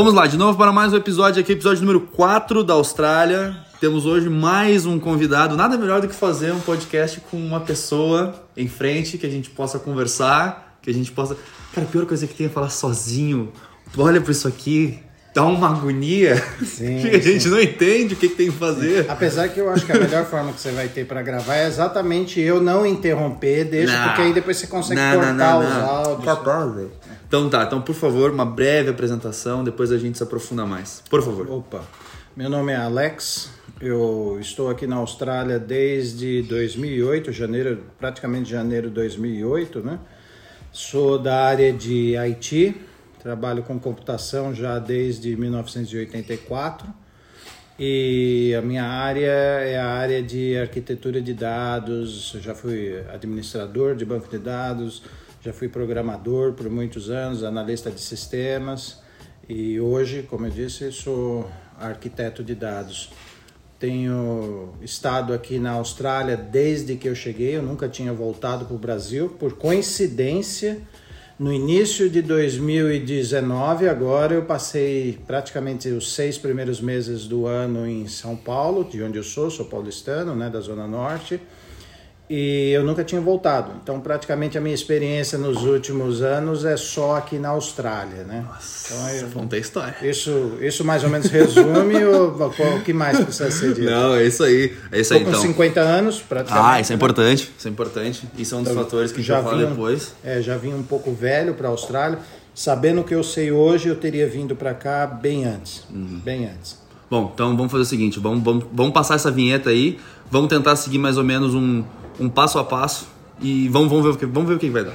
Vamos lá, de novo para mais um episódio aqui, episódio número 4 da Austrália. Temos hoje mais um convidado. Nada melhor do que fazer um podcast com uma pessoa em frente que a gente possa conversar, que a gente possa. Cara, a pior coisa que tem é falar sozinho. Tu olha para isso aqui, dá uma agonia Sim, que a gente sim. não entende o que, que tem que fazer. Apesar que eu acho que a melhor forma que você vai ter pra gravar é exatamente eu não interromper, deixa, Não. porque aí depois você consegue Não, cortar não, não, os não. áudios. Cortar, velho. Então tá, então por favor, uma breve apresentação, depois a gente se aprofunda mais. Por favor. Opa, meu nome é Alex, eu estou aqui na Austrália desde 2008, janeiro, praticamente janeiro de 2008, né? Sou da área de IT, trabalho com computação já desde 1984 e a minha área é a área de arquitetura de dados, eu já fui administrador de banco de dados, já fui programador por muitos anos, analista de sistemas e hoje, como eu disse, sou arquiteto de dados. Tenho estado aqui na Austrália desde que eu cheguei, eu nunca tinha voltado para o Brasil. Por coincidência, no início de 2019, agora eu passei praticamente os seis primeiros meses do ano em São Paulo, de onde eu sou, sou paulistano, né, da Zona Norte, e eu nunca tinha voltado. Então, praticamente a minha experiência nos últimos anos é só aqui na Austrália, né? Então, eu- história. isso, isso mais ou menos resume ou o que mais precisa ser dito? Não, é isso aí. É isso aí, Estou com então. 50 anos, praticamente. Ah, isso é importante. Isso é importante. Isso é um dos fatores que falar vim depois. É, já vim um pouco velho para a Austrália. Sabendo o que eu sei hoje, eu teria vindo para cá bem antes. Uhum. Bem antes. Bom, então vamos fazer o seguinte: vamos, vamos, vamos passar essa vinheta aí, vamos tentar seguir mais ou menos um, um passo a passo e vamos, vamos, ver, o que, vamos ver o que vai dar.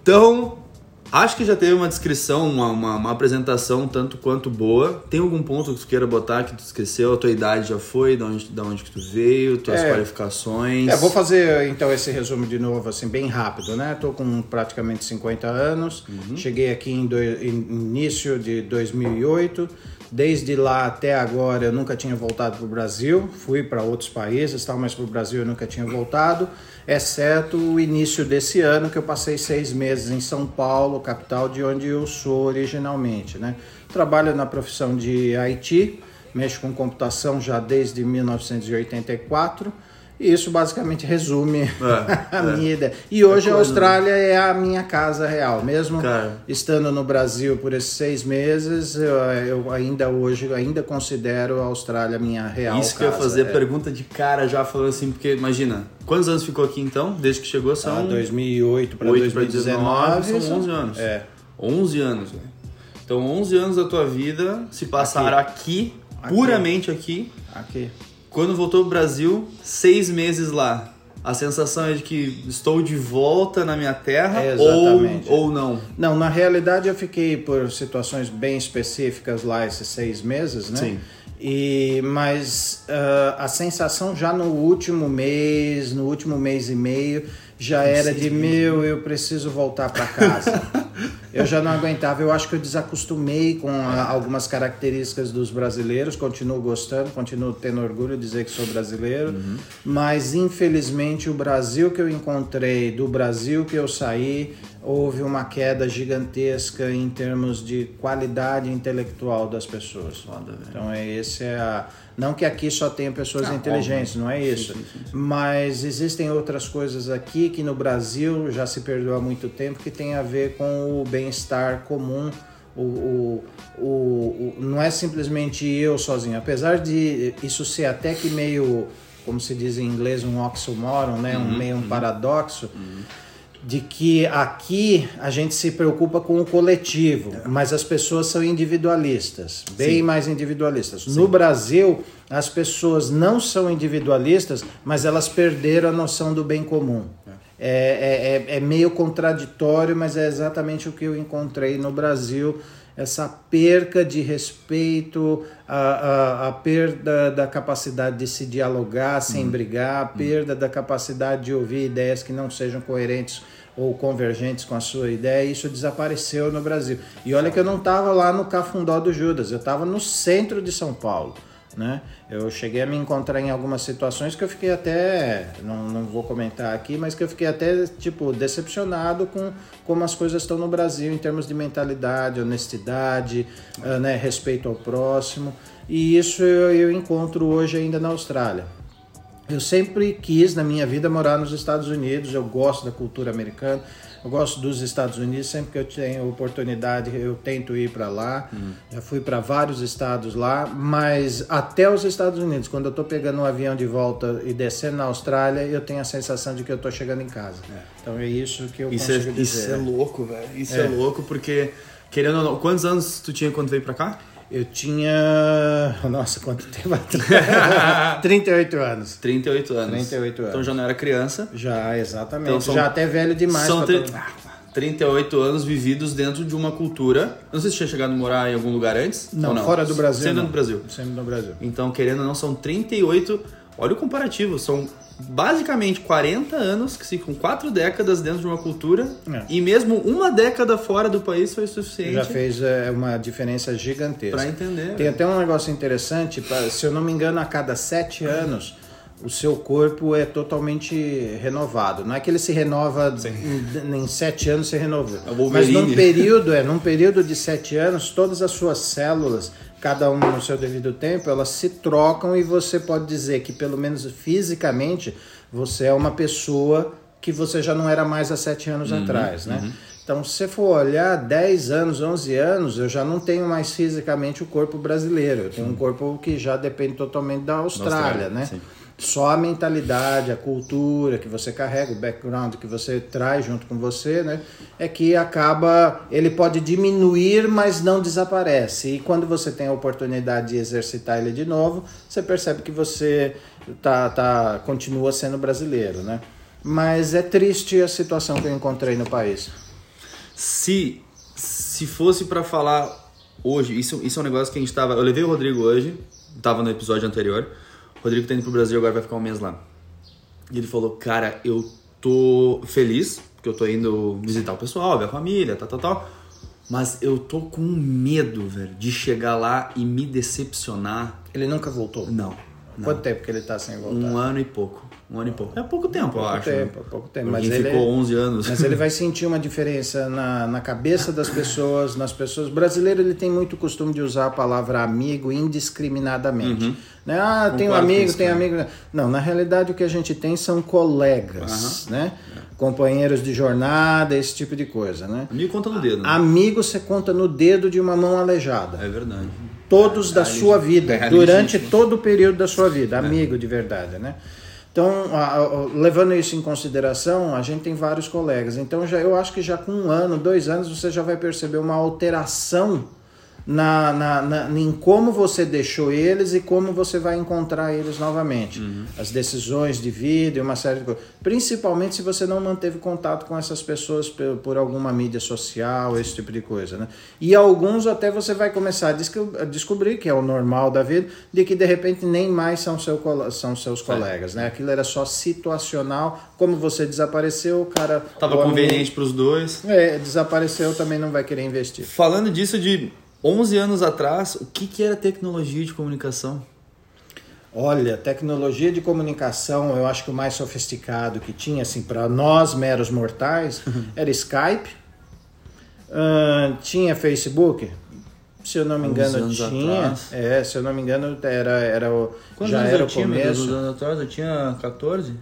Então, acho que já teve uma descrição, uma, uma, uma apresentação tanto quanto boa. Tem algum ponto que tu queira botar que tu esqueceu? A tua idade já foi, da onde, da onde que tu veio, tuas É. qualificações. É, vou fazer então esse resumo de novo, assim, bem rápido, né? Tô com praticamente 50 anos, Uhum. cheguei aqui em, em início de 2008. Desde lá até agora eu nunca tinha voltado para o Brasil, fui para outros países, tal, mas para o Brasil eu nunca tinha voltado, exceto o início desse ano que eu passei seis meses em São Paulo, capital de onde eu sou originalmente, né? Trabalho na profissão de IT, mexo com computação já desde 1984 e isso basicamente resume É, a é. minha ideia. E hoje a coisa, Austrália é a minha casa real, mesmo Cara. estando no Brasil por esses seis meses, eu, eu ainda hoje ainda considero a Austrália minha real Isso que eu ia casa. fazer é. pergunta de cara já falando assim, porque imagina, quantos anos ficou aqui então? Desde que chegou Ah, são 2008 para 8 pra 2019 19, são 11 anos. É. 11 anos, velho. Então 11 anos da tua vida se passaram aqui, Aqui. puramente aqui. Aqui. Quando voltou pro Brasil, seis meses lá. A sensação é de que estou de volta na minha terra É, ou, ou não. Não, na realidade eu fiquei por situações bem específicas lá esses seis meses, né? Sim. E, mas ah, a sensação já no último mês, no último mês e meio, já era de meu, eu preciso voltar para casa. eu já não aguentava, eu acho que eu desacostumei com ah, algumas características dos brasileiros, continuo gostando, continuo tendo orgulho de dizer que sou brasileiro, mas infelizmente o Brasil que eu encontrei, do Brasil que eu saí, houve uma queda gigantesca em termos de qualidade intelectual das pessoas. Foda. Então é esse é a não que aqui só tenha pessoas Ah, inteligentes, óbvio. não é isso. sim, sim, sim. Mas existem outras coisas aqui que no Brasil já se perdeu há muito tempo que tem a ver com o bem-estar comum. O, o, o, o- não é simplesmente eu sozinho. Apesar de isso ser até que meio, como se diz em inglês, um oxymoron, né? Uhum, um meio um paradoxo de que aqui a gente se preocupa com o coletivo, mas as pessoas são individualistas, bem mais individualistas. No Brasil, as pessoas não são individualistas, mas elas perderam a noção do bem comum. É, é, é, é meio contraditório, mas é exatamente o que eu encontrei no Brasil. Essa perca de respeito, a, a, a perda da capacidade de se dialogar sem brigar, a perda da capacidade de ouvir ideias que não sejam coerentes ou convergentes com a sua ideia, isso desapareceu no Brasil. E olha que eu não estava lá no Cafundó do Judas, eu estava no centro de São Paulo, Né? Eu cheguei a me encontrar em algumas situações que eu fiquei até, não, não vou comentar aqui, mas que eu fiquei até tipo decepcionado com como as coisas estão no Brasil em termos de mentalidade, honestidade, uh, né, respeito ao próximo. E isso eu, eu encontro hoje ainda na Austrália. Eu sempre quis na minha vida morar nos Estados Unidos, eu gosto da cultura americana. Eu gosto dos Estados Unidos, sempre que eu tenho oportunidade eu tento ir para lá. Uhum. Já fui para vários estados lá, mas até os Estados Unidos, quando eu estou pegando um avião de volta e descendo na Austrália, eu tenho a sensação de que eu estou chegando em casa. É. Então é isso que eu isso consigo é, dizer. Isso é louco, velho. Isso é. é louco porque, querendo ou não, quantos anos tu tinha quando veio para cá? Eu tinha. Nossa, quanto tempo? 38 anos. 38 anos. 38 anos. Então já não era criança. Já, exatamente. Então, são... Já até velho demais. São tri... 38 anos vividos dentro de uma cultura. Não sei se tinha chegado a morar em algum lugar antes. Não, não? fora do Brasil. Sendo não. no Brasil. Sendo no Brasil. Então, querendo ou não, são 38. Olha o comparativo. São basicamente 40 anos, que ficam quatro décadas dentro de uma cultura, é. e mesmo uma década fora do país foi suficiente. Já fez é, uma diferença gigantesca. Para entender. Tem até um negócio interessante, pra, se eu não me engano, a cada sete anos o seu corpo é totalmente renovado. Não é que ele se renova em, em, sete anos se renovou. É Mas num período, é, num período de sete anos, todas as suas células cada um no seu devido tempo, elas se trocam e você pode dizer que, pelo menos fisicamente, você é uma pessoa que você já não era mais há sete anos uhum, atrás, né? Uhum. Então, se você for olhar 10 anos, 11 anos, eu já não tenho mais fisicamente o corpo brasileiro. Eu tenho um corpo que já depende totalmente da Austrália, da Austrália né? Sim. Só a mentalidade, a cultura que você carrega, o background que você traz junto com você, né? É que acaba. Ele pode diminuir, mas não desaparece. E quando você tem a oportunidade de exercitar ele de novo, você percebe que você tá, tá, continua sendo brasileiro, né? Mas é triste a situação que eu encontrei no país. Se, se fosse para falar hoje, isso, isso é um negócio que a gente tava. Eu levei o Rodrigo hoje, tava no episódio anterior. Rodrigo tá indo pro Brasil agora vai ficar um mês lá. E ele falou, cara, eu tô feliz, porque eu tô indo visitar o pessoal, ver a família, tal, tal, tal. Mas eu tô com medo, velho, de chegar lá e me decepcionar. Ele nunca voltou? Não. não. Quanto tempo que ele tá sem voltar? Um ano e pouco. Um ano e pouco. É pouco tempo, pouco eu acho. Tempo, né? pouco tempo, mas ele ficou 11 anos. Mas ele vai sentir uma diferença na, na cabeça das pessoas, nas pessoas. O brasileiro ele tem muito costume de usar a palavra amigo indiscriminadamente. Uhum. Né? Ah, tem um amigo, tem amigo. Não, na realidade o que a gente tem são colegas, uhum. né? Companheiros de jornada, esse tipo de coisa, né? Amigo conta no dedo. Né? Amigo você conta no dedo de uma mão aleijada. É verdade. Todos é, da sua vida, é, durante todo o período da sua vida, é. amigo de verdade, né? Então, a, a, levando isso em consideração, a gente tem vários colegas. Então, já, eu acho que já com um ano, dois anos, você já vai perceber uma alteração na, na, na, em como você deixou eles e como você vai encontrar eles novamente. Uhum. As decisões de vida e uma série de coisas. Principalmente se você não manteve contato com essas pessoas por, por, alguma mídia social, esse tipo de coisa. Né? E alguns até você vai começar a, descobrir, que é o normal da vida, de que de repente nem mais são, seu, são seus colegas. Né? Aquilo era só situacional. Como você desapareceu, o cara. Estava conveniente para os dois. É, desapareceu, também não vai querer investir. Falando disso de 11 anos atrás, o que, que era tecnologia de comunicação? Olha, tecnologia de comunicação, eu acho que o mais sofisticado que tinha, assim, para nós meros mortais, era Skype, uh, tinha Facebook, se eu não me engano tinha, é, se eu não me engano era era o Quantos já era o tinha, começo. anos atrás eu tinha 14. Uh,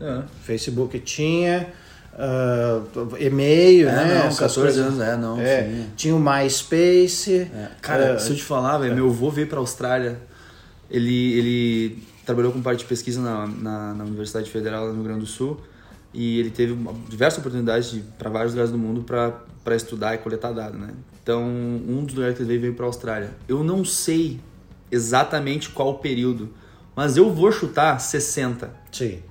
é. Facebook tinha, uh, e-mail, é, né? Não, Essas 14 coisas. anos, é, não. É, tinha o MySpace. É. Cara, uh, se eu te falar, velho, meu avô veio pra Austrália, ele, ele trabalhou com parte de pesquisa na, na, na Universidade Federal no Rio Grande do Sul e ele teve diversas oportunidades para vários lugares do mundo para estudar e coletar dados, né? Então, um dos lugares que ele veio veio para a Austrália. Eu não sei exatamente qual o período, mas eu vou chutar 60. Sim,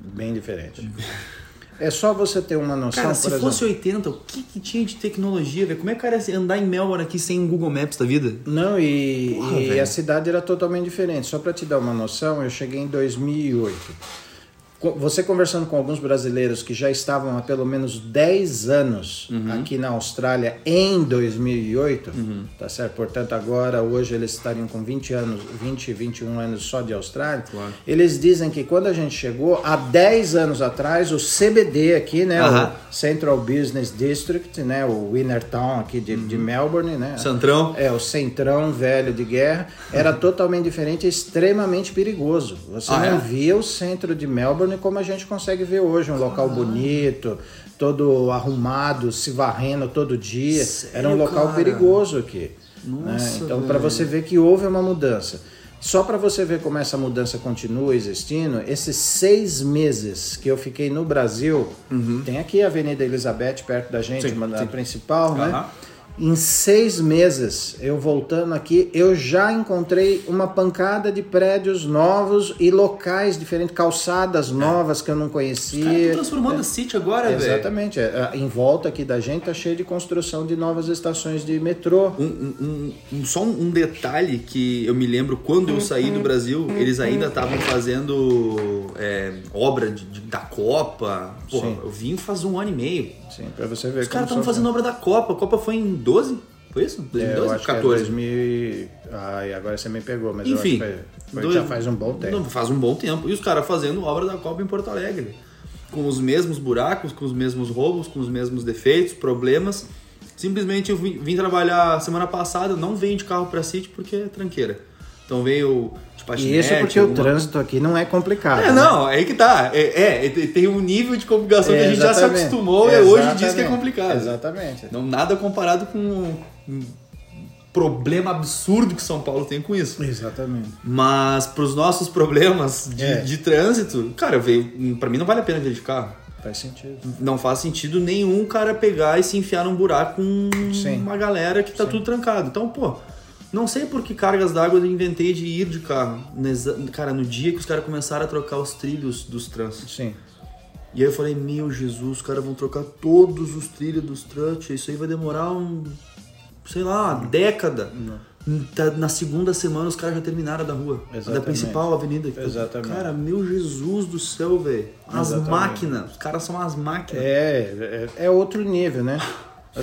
bem diferente. É só você ter uma noção. Cara, se exemplo, fosse 80, o que, que tinha de tecnologia, velho? Como é que ia andar em Melbourne aqui sem Google Maps da vida? Não, e, Porra, e a cidade era totalmente diferente. Só para te dar uma noção, eu cheguei em 2008. Você conversando com alguns brasileiros que já estavam há pelo menos 10 anos uhum. aqui na Austrália em 2008, uhum. tá certo? Portanto, agora, hoje, eles estariam com 20 anos, 20, 21 anos só de Austrália. Claro. Eles dizem que quando a gente chegou, há 10 anos atrás, o CBD aqui, né? Uhum. O Central Business District, né? O Winnertown aqui de, de uhum. Melbourne, né? Centrão. É, o centrão velho de guerra. Era totalmente diferente, extremamente perigoso. Você ah, não é? via o centro de Melbourne como a gente consegue ver hoje, um local bonito, todo arrumado, se varrendo todo dia. Sério, Era um local cara? perigoso aqui. Né? Então, para você ver que houve uma mudança. Só para você ver como essa mudança continua existindo, esses seis meses que eu fiquei no Brasil, uhum. tem aqui a Avenida Elizabeth perto da gente, sim, uma sim. principal, uhum. né? Em seis meses, eu voltando aqui, eu já encontrei uma pancada de prédios novos e locais diferentes, calçadas é. novas que eu não conhecia. Os transformando é. a City agora, velho. Exatamente. É. Em volta aqui da gente tá cheio de construção de novas estações de metrô. Um, um, um, só um detalhe que eu me lembro quando eu saí do Brasil, eles ainda estavam fazendo é, obra de, de, da Copa. Porra, Sim. eu vim faz um ano e meio. Sim, pra você ver. Os caras estavam fazendo obra da Copa. A Copa foi em 12? Foi isso? 2012? É, eu acho 14. Que é 2000... Ai, agora você me pegou, mas Enfim, eu acho que foi, dois... já faz um bom tempo. Não, faz um bom tempo. E os caras fazendo obra da Copa em Porto Alegre. Com os mesmos buracos, com os mesmos roubos, com os mesmos defeitos, problemas. Simplesmente eu vim, vim trabalhar semana passada, não venho de carro pra City porque é tranqueira. Então veio e isso porque alguma... o trânsito aqui não é complicado. É, né? não, é aí que tá. É, é, tem um nível de complicação é, que a gente já se acostumou e hoje diz que é complicado. Exatamente. Não nada comparado com um problema absurdo que São Paulo tem com isso. Exatamente. Mas para os nossos problemas de, é. de trânsito, cara, veio, para mim não vale a pena vir de carro. Faz sentido. Não faz sentido nenhum cara pegar e se enfiar num buraco com Sim. uma galera que tá Sim. tudo trancado. Então, pô, não sei por que cargas d'água eu inventei de ir de carro. Cara, no dia que os caras começaram a trocar os trilhos dos trans. Sim. E aí eu falei, meu Jesus, os caras vão trocar todos os trilhos dos trans. Isso aí vai demorar um. sei lá, uma década. Não. Tá, na segunda semana os caras já terminaram da rua. Exatamente. Da principal avenida. Exatamente. Cara, meu Jesus do céu, velho. As Exatamente. máquinas. Os caras são as máquinas. É, é, é outro nível, né?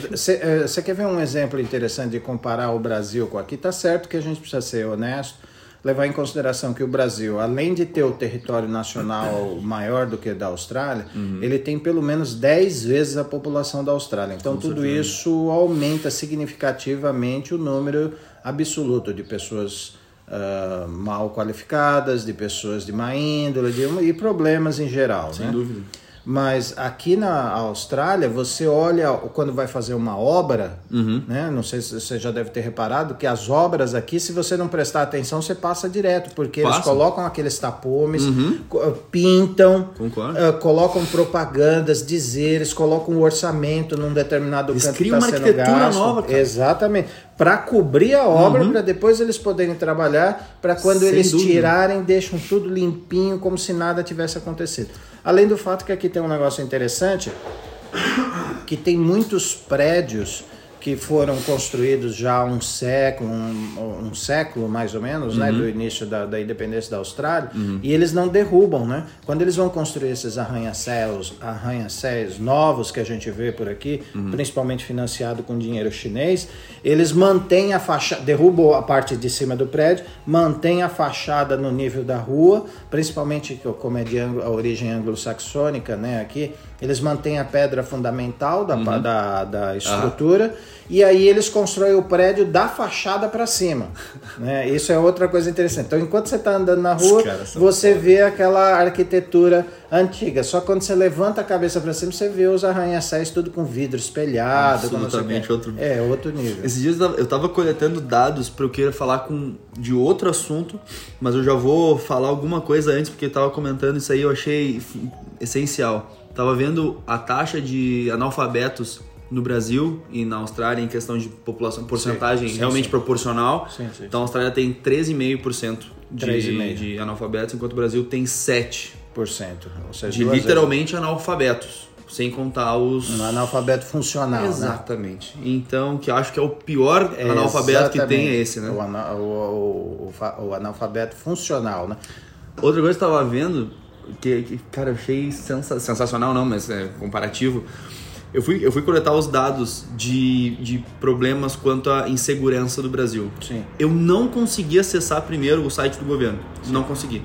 Você eh, quer ver um exemplo interessante de comparar o Brasil com aqui? Tá certo que a gente precisa ser honesto, levar em consideração que o Brasil, além de ter o território nacional maior do que da Austrália, uhum. ele tem pelo menos 10 vezes a população da Austrália. Então, com tudo certeza. isso aumenta significativamente o número absoluto de pessoas uh, mal qualificadas, de pessoas de má índole de, e problemas em geral. Sem né? dúvida. Mas aqui na Austrália, você olha quando vai fazer uma obra, uhum. né? Não sei se você já deve ter reparado que as obras aqui, se você não prestar atenção, você passa direto, porque passa. eles colocam aqueles tapumes, uhum. pintam, uh, colocam propagandas, dizeres, colocam o orçamento num determinado eles canto criam que está sendo gasto. Nova, cara. Exatamente. Para cobrir a obra, uhum. para depois eles poderem trabalhar, para quando Sem eles dúvida. tirarem, deixam tudo limpinho, como se nada tivesse acontecido. Além do fato que aqui tem um negócio interessante, que tem muitos prédios que foram construídos já há um século, um, um, século mais ou menos, né, uhum. né, do início da, da independência da Austrália, uhum. e eles não derrubam, né? Quando eles vão construir esses arranha-céus, arranha-céus novos que a gente vê por aqui, uhum. principalmente financiado com dinheiro chinês, eles mantêm a fachada, derrubam a parte de cima do prédio, mantêm a fachada no nível da rua, principalmente como é de a origem anglo-saxônica, né, aqui, eles mantêm a pedra fundamental da, uhum. da, da, estrutura e aí eles constroem o prédio da fachada para cima. Né? Isso é outra coisa interessante. Então, enquanto você está andando na rua, você vê aquela arquitetura antiga. Só quando você levanta a cabeça para cima, você vê os arranha-céus tudo com vidro espelhado. Absolutamente outro É, outro nível. Esses dias eu estava coletando dados para eu querer falar com, de outro assunto, mas eu já vou falar alguma coisa antes, porque estava comentando isso aí, eu achei essencial Tava vendo a taxa de analfabetos no Brasil e na Austrália em questão de população, porcentagem sim, sim, realmente sim. proporcional. Então a Austrália tem 13,5% de, de analfabetos, enquanto o Brasil tem 7%. Seja, de literalmente vezes. analfabetos. Sem contar os. Um analfabeto funcional. Né? Exatamente. Né? Então, que acho que é o pior é, analfabeto que tem é esse, né? O, o, o, o analfabeto funcional, né? Outra coisa que eu estava vendo que, que cara, eu achei sensa sensacional, não, mas é comparativo. Eu fui, eu fui coletar os dados de, de problemas quanto à insegurança do Brasil. Sim. Eu não consegui acessar primeiro o site do governo. Não consegui.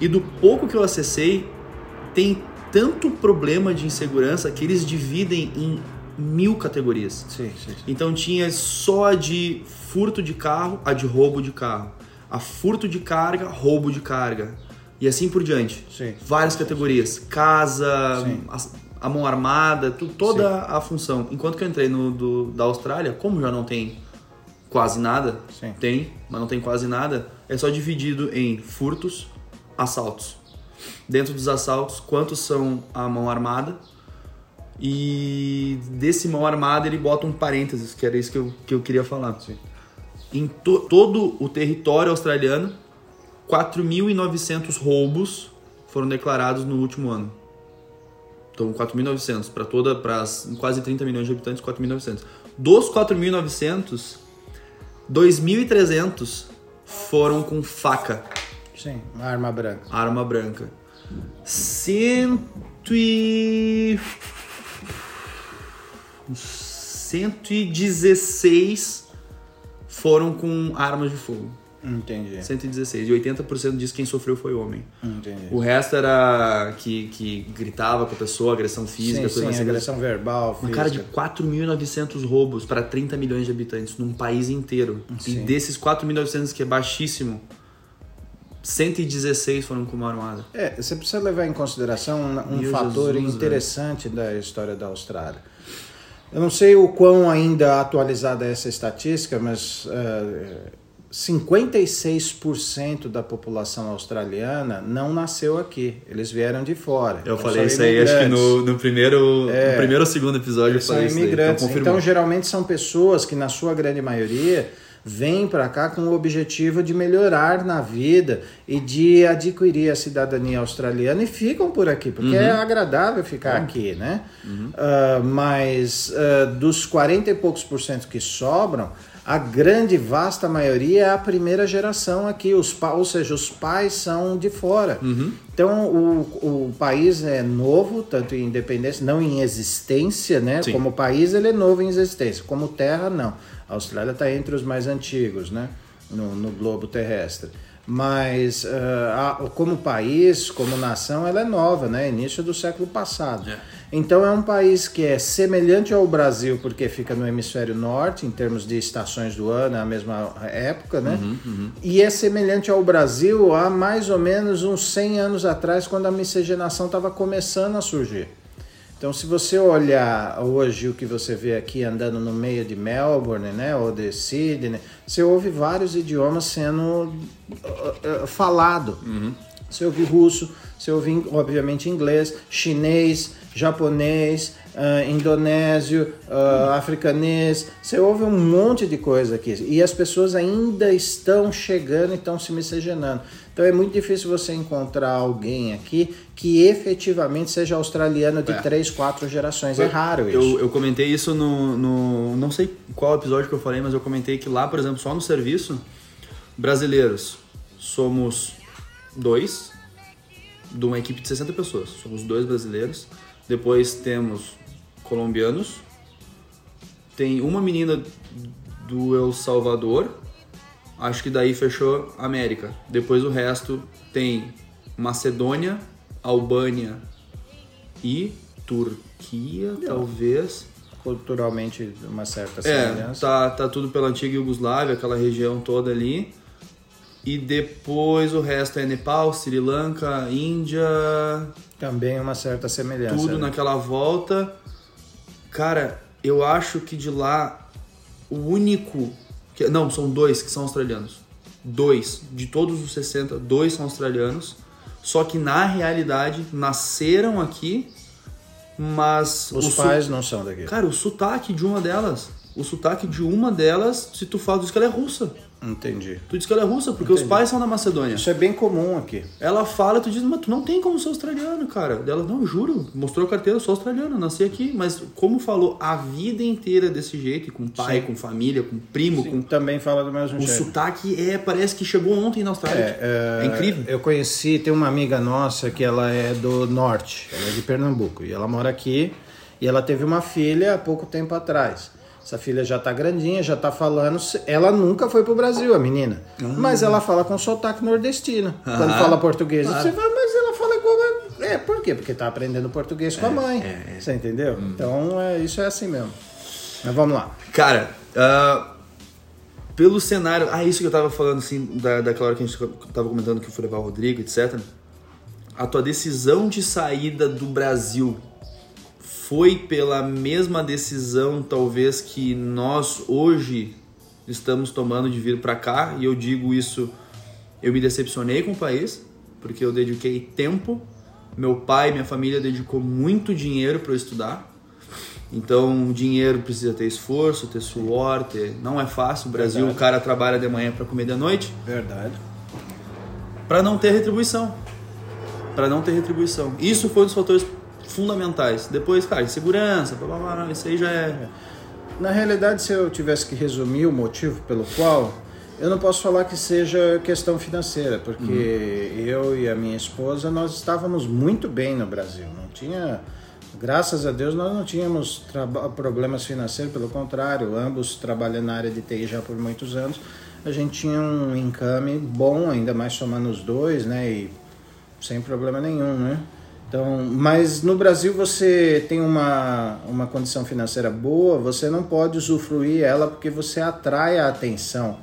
E do pouco que eu acessei, tem tanto problema de insegurança que eles dividem em mil categorias. Sim, sim, sim. Então tinha só a de furto de carro, a de roubo de carro. A furto de carga, roubo de carga. E assim por diante. Sim. Várias categorias. Casa, Sim. a, a mão armada, tu- toda a função. Enquanto que eu entrei no do, da Austrália, como já não tem quase nada, Sim. tem, mas não tem quase nada, é só dividido em furtos, assaltos. Dentro dos assaltos, quantos são a mão armada? E desse mão armada ele bota um parênteses, que era isso que eu, que eu queria falar. Sim. Em to- todo o território australiano, 4.900 roubos foram declarados no último ano. Então, 4.900 para toda, para quase 30 milhões de habitantes, 4.900. Dos 4.900, 2.300 foram com faca, Sim, arma branca. arma branca. Cento e... 116 foram com armas de fogo. Entendi. 116. E 80% diz que quem sofreu foi homem. Entendi. O resto era que, que gritava com a pessoa, agressão física, sim, coisa sim, mais agressão verbal, Uma física. cara de 4.900 roubos para 30 milhões de habitantes num país inteiro. E Sim. desses 4.900 que é baixíssimo, 116 foram com uma armada. É, você precisa levar em consideração um, um fator Jesus, interessante da história da Austrália. Eu não sei o quão ainda atualizada é essa estatística, mas eh, 56% da população australiana não nasceu aqui. Eles vieram de fora. Eu Então, falei são isso aí, acho que no, no primeiro, É. no primeiro ou segundo episódio eu são falei isso aí. imigrantes. Então, Então, geralmente são pessoas que, na sua grande maioria, vêm para cá com o objetivo de melhorar na vida e de adquirir a cidadania australiana e ficam por aqui, porque é agradável ficar aqui, né? Ah, mas ah, dos 40 e poucos por cento que sobram, a grande, vasta maioria é a primeira geração aqui, os pa- ou seja, os pais são de fora. Então o, o país é novo, tanto em independência, não em existência, né? Sim. Como país ele é novo em existência, como terra não. A Austrália está entre os mais antigos, né? No, no globo terrestre. Mas ah, a- como país, como nação, ela é nova, né? Início do século passado. É. Então é um país que é semelhante ao Brasil porque fica no hemisfério norte, em termos de estações do ano, é a mesma época, né? E é semelhante ao Brasil há mais ou menos uns 100 anos atrás, quando a miscigenação estava começando a surgir. Então, se você olhar hoje o que você vê aqui andando no meio de Melbourne, né, ou de Sydney, você ouve vários idiomas sendo uh, uh, falado. Você ouve russo, você ouve, obviamente, inglês, chinês, japonês, ah, indonésio, ah, africanês. Você ouve um monte de coisa aqui. E as pessoas ainda estão chegando e estão se miscigenando. Então é muito difícil você encontrar alguém aqui que efetivamente seja australiano de É. três, quatro gerações. É raro isso. Eu, eu comentei isso no, no. Não sei qual episódio que eu falei, mas eu comentei que lá, por exemplo, só no serviço, brasileiros somos dois, de uma equipe de 60 pessoas. Somos dois brasileiros. Depois temos colombianos. Tem uma menina do El Salvador. Acho que daí fechou América. Depois o resto tem Macedônia, Albânia e Turquia, talvez. Culturalmente, uma certa É, semelhança. tá, tá tudo pela antiga Iugoslávia, aquela região toda ali. E depois o resto é Nepal, Sri Lanka, Índia, Também uma certa semelhança. tudo né? naquela volta. Cara, eu acho que de lá o único. Que, não, são dois que são australianos. Dois. De todos os 60, dois são australianos. Só que na realidade nasceram aqui, mas. Os o su- pais não são daqui. Cara, o sotaque de uma delas. O sotaque de uma delas, se tu fala, diz que ela é russa. Entendi. Tu diz que ela é russa porque os pais são da Macedônia. Isso é bem comum aqui. Ela fala, tu diz, mas tu não tem como ser australiano, cara. Ela, não, juro, mostrou a carteira, eu sou australiano, nasci aqui. Mas como falou a vida inteira desse jeito, com pai, Sim. com família, com primo, Sim, com... também fala do mesmo O jeito. sotaque é, parece que chegou ontem na Austrália. É, É, incrível. Eu conheci, tem uma amiga nossa que ela é do norte, ela é de Pernambuco, e ela mora aqui, e ela teve uma filha há pouco tempo atrás. Essa filha já tá grandinha, já tá falando. Ela nunca foi pro Brasil, a menina. Mas ela fala com sotaque nordestino. Quando Ah, fala português. claro. Você fala, mas ela fala igual. É, por quê? Porque tá aprendendo português com a mãe. é, é. Você entendeu? Então, é, isso é assim mesmo. Mas vamos lá. Cara, ah, pelo cenário. Ah, isso que eu tava falando, assim, da, daquela hora que a gente tava comentando que eu fui levar o Rodrigo, etc. A tua decisão de saída do Brasil foi pela mesma decisão, talvez, que nós hoje estamos tomando de vir para cá, e eu digo isso, eu me decepcionei com o país, porque eu dediquei tempo, meu pai, minha família dedicou muito dinheiro para eu estudar. Então, dinheiro precisa ter esforço, ter suor, ter... não é fácil. O Brasil, Verdade. o cara trabalha de manhã para comer de noite, Verdade. para não ter retribuição. Para não ter retribuição. Isso foi um dos fatores fundamentais. Depois, cara, segurança, blá, blá, blá, isso aí já é Na realidade, se eu tivesse que resumir o motivo pelo qual, eu não posso falar que seja questão financeira, porque eu e a minha esposa nós estávamos muito bem no Brasil. Não tinha, graças a Deus, nós não tínhamos problemas financeiros, pelo contrário, ambos trabalhando na área de TI já por muitos anos. A gente tinha um income bom, ainda mais somando os dois, né? E sem problema nenhum, né? Então, mas no Brasil você tem uma, uma condição financeira boa, você não pode usufruir ela porque você atrai a atenção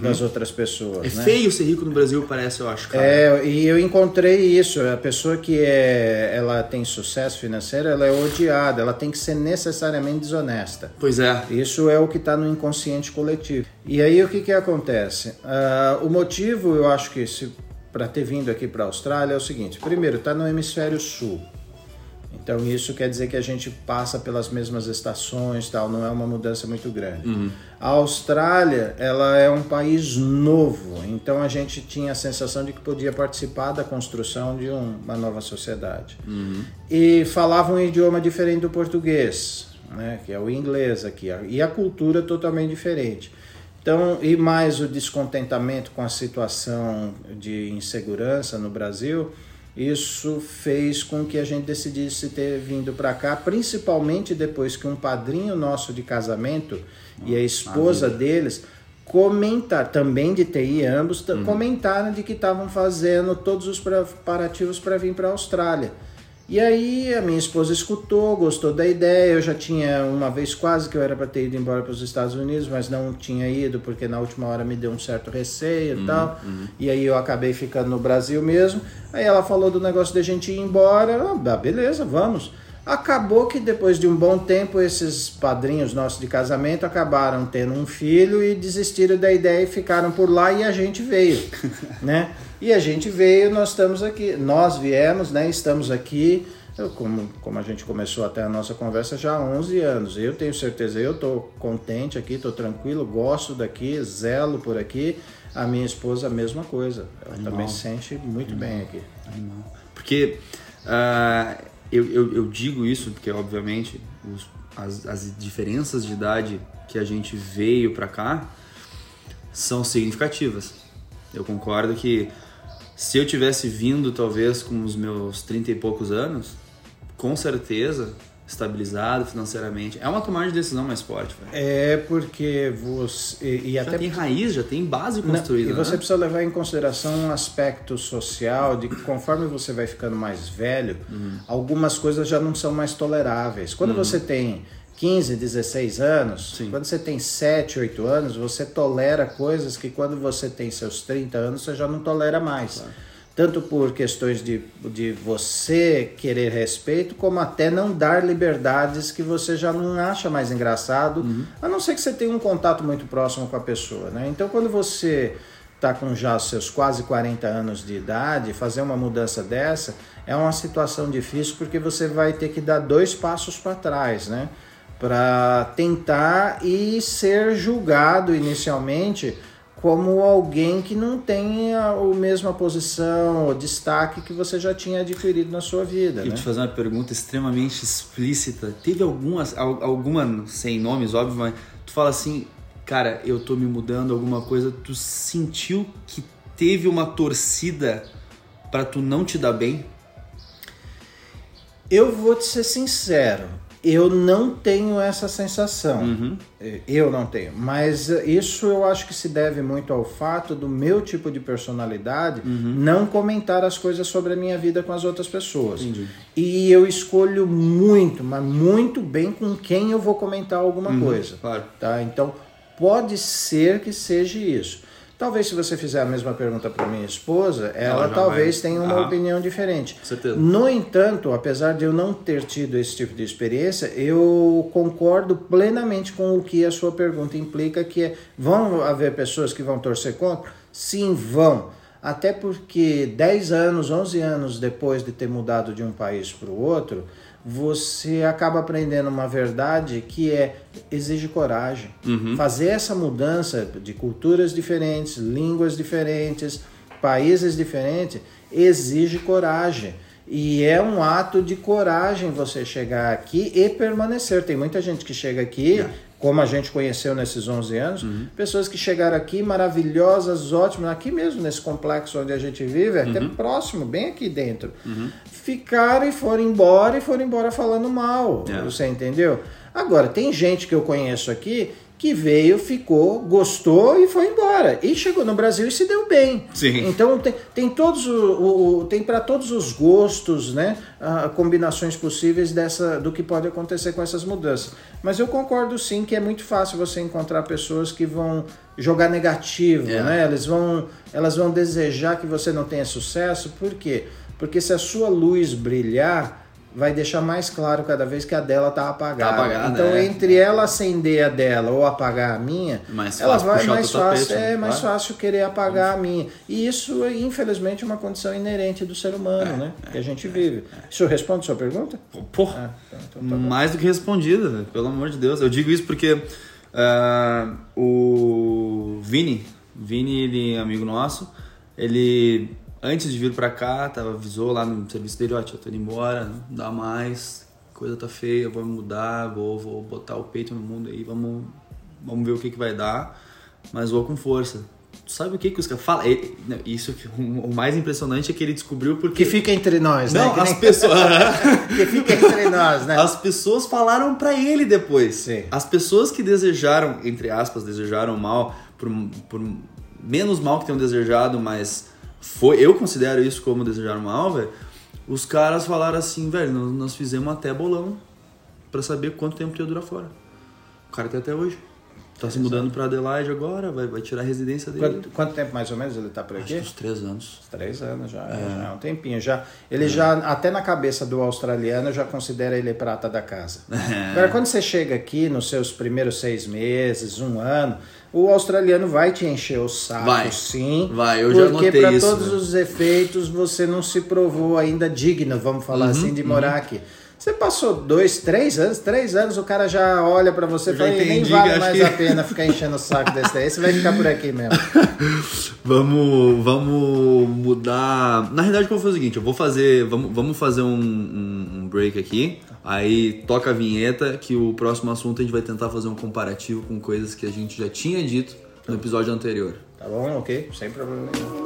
das outras pessoas. É né? feio ser rico no Brasil, parece, eu acho, cara. É, e eu encontrei isso. A pessoa que é, ela tem sucesso financeiro, ela é odiada. Ela tem que ser necessariamente desonesta. Pois é. Isso é o que está no inconsciente coletivo. E aí o que, que acontece? Ah, o motivo, eu acho que para ter vindo aqui para a Austrália é o seguinte: primeiro, está no hemisfério sul. Então isso quer dizer que a gente passa pelas mesmas estações, tal, não é uma mudança muito grande. A Austrália, ela é um país novo, então a gente tinha a sensação de que podia participar da construção de um- uma nova sociedade. E falava um idioma diferente do português, né, que é o inglês aqui, e a cultura totalmente diferente. Então, e mais o descontentamento com a situação de insegurança no Brasil, isso fez com que a gente decidisse ter vindo para cá, principalmente depois que um padrinho nosso de casamento e a esposa deles comentar também de TI ambos t- comentaram de que estavam fazendo todos os preparativos para vir para a Austrália. E aí a minha esposa escutou, gostou da ideia. Eu já tinha uma vez quase que eu era para ter ido embora para os Estados Unidos, mas não tinha ido porque na última hora me deu um certo receio e tal. E aí eu acabei ficando no Brasil mesmo. Aí ela falou do negócio de a gente ir embora. Ah, beleza, vamos. Acabou que depois de um bom tempo esses padrinhos nossos de casamento acabaram tendo um filho e desistiram da ideia e ficaram por lá e a gente veio, né? E a gente veio, nós estamos aqui, nós viemos, né? Estamos aqui, eu, como, como a gente começou até a nossa conversa já há 11 anos. Eu tenho certeza, eu estou contente aqui, estou tranquilo, gosto daqui, zelo por aqui. A minha esposa a mesma coisa, ela também se sente muito bem aqui. Porque ah, eu, eu, eu digo isso porque, obviamente, os- as, as diferenças de idade que a gente veio pra cá são significativas. Eu concordo que se eu tivesse vindo, talvez, com os meus 30 e poucos anos, com certeza, estabilizado financeiramente, é uma tomada de decisão mais forte. velho. É porque você. E, e Já até tem raiz, já tem base Não, construída. e você né? precisa levar em consideração um aspecto social de que conforme você vai ficando mais velho, Uhum. algumas coisas já não são mais toleráveis. Quando você tem 15, 16 anos, Sim. quando você tem 7, 8 anos, você tolera coisas que quando você tem seus 30 anos, você já não tolera mais. Tanto por questões de, de você querer respeito, como até não dar liberdades que você já não acha mais engraçado, a não ser que você tenha um contato muito próximo com a pessoa. Né? Então, quando você está com já os seus quase 40 anos de idade, fazer uma mudança dessa é uma situação difícil porque você vai ter que dar dois passos para trás, né? Para tentar e ser julgado inicialmente como alguém que não tem a, a mesma posição, o destaque que você já tinha adquirido na sua vida. Eu né? te fazer uma pergunta extremamente explícita. Teve algumas, al- alguma, sem nomes, óbvio, mas tu fala assim, cara, eu tô me mudando, alguma coisa, tu sentiu que teve uma torcida pra tu não te dar bem? Eu vou te ser sincero, eu não tenho essa sensação. Uhum. Eu não tenho, mas eh, isso eu acho que se deve muito ao fato do meu tipo de personalidade Uhum. não comentar as coisas sobre a minha vida com as outras pessoas. Entendi. E eu escolho muito, mas muito bem com quem eu vou comentar alguma coisa. Claro. Tá? Então, pode ser que seja isso. Talvez se você fizer a mesma pergunta para minha esposa, ela, Ela talvez vai- tenha uma Aham. opinião diferente. Certeza. No entanto, apesar de eu não ter tido esse tipo de experiência, eu concordo plenamente com o que a sua pergunta implica, que é, vão haver pessoas que vão torcer contra? Sim, vão. Até porque 10 anos, 11 anos depois de ter mudado de um país para o outro, você acaba aprendendo uma verdade que é exige coragem. Fazer essa mudança de culturas diferentes, línguas diferentes, países diferentes, exige coragem. E é um ato de coragem você chegar aqui e permanecer. Tem muita gente que chega aqui, como a gente conheceu nesses 11 anos, pessoas que chegaram aqui maravilhosas, ótimas, aqui mesmo nesse complexo onde a gente vive, até próximo, bem aqui dentro. Ficaram e foram embora e foram embora falando mal. É. Você entendeu? Agora, tem gente que eu conheço aqui que veio, ficou, gostou e foi embora. E chegou no Brasil e se deu bem. Sim. Então tem, tem todos o, o- tem para todos os gostos, né? ah, combinações possíveis dessa do que pode acontecer com essas mudanças. Mas eu concordo sim que é muito fácil você encontrar pessoas que vão jogar negativo, É. né? Eles vão, elas vão desejar que você não tenha sucesso. Por quê? Porque se a sua luz brilhar, vai deixar mais claro cada vez que a dela tá apagada. Tá apagada, então, é. entre ela acender a dela ou apagar a minha, Mais ela vai mais fácil, tapete, é né? mais fácil querer apagar a minha. E isso, é, infelizmente, é uma condição inerente do ser humano, né? que a gente vive. Isso responde a sua pergunta? Porra, Ah, então, então tá mais do que respondida, pelo amor de Deus. Eu digo isso porque ah, o Vini, Vini, ele é amigo nosso, ele antes de vir pra cá, tava, avisou lá no serviço dele, ó, tia, eu tô indo embora, não dá mais, coisa tá feia, vou me mudar, vou, vou botar o peito no mundo aí, vamos, vamos ver o que que vai dar, mas vou com força. Tu sabe o que que os caras falam? Ele- não, Isso, que- o mais impressionante é que ele descobriu porque... Que fica entre nós, né? Não, as nem- pessoas... que fica entre nós, né? As pessoas falaram pra ele depois. Sim. As pessoas que desejaram, entre aspas, desejaram mal, por, por menos mal que tenham desejado, mas foi, eu considero isso como desejaram mal, velho. Os caras falaram assim, velho, nós, nós fizemos até bolão pra saber quanto tempo ia durar fora. O cara tem até hoje. Tá se mudando pra Adelaide agora, vai, vai tirar a residência dele. Quanto, quanto tempo mais ou menos ele tá por Acho aqui? que uns três anos. Três anos já, já é um tempinho. Já, ele já, até na cabeça do australiano, já considera ele prata da casa. É. Agora, quando você chega aqui nos seus primeiros seis meses, um ano, o australiano vai te encher o saco, Vai. sim. Vai, eu já Porque notei para isso, todos né? os efeitos, você não se provou ainda digno, vamos falar Uhum, assim, de morar aqui. Você passou dois, três anos, três anos, o cara já olha pra você e fala, nem entendi, vale acho mais que- a pena ficar enchendo o saco desse daí, você vai ficar por aqui mesmo. Vamos, vamos mudar. Na realidade, eu vou fazer o seguinte: eu vou fazer. Vamos, vamos fazer um, um- um break aqui. Aí toca a vinheta, que o próximo assunto a gente vai tentar fazer um comparativo com coisas que a gente já tinha dito no episódio anterior. Tá bom? Ok? Sem problema nenhum.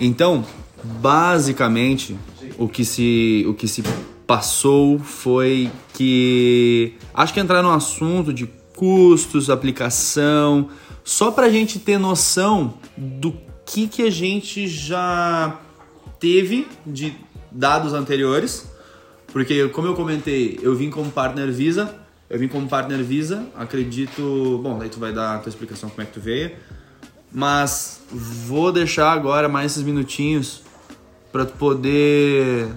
Então, basicamente, o que se, o que se passou foi que acho que entrar no assunto de custos, aplicação, só pra gente ter noção do que que a gente já teve de dados anteriores, porque como eu comentei, eu vim como partner Visa, eu vim como partner Visa, acredito, bom, daí tu vai dar a tua explicação como é que tu veio, mas vou deixar agora mais esses minutinhos para tu poder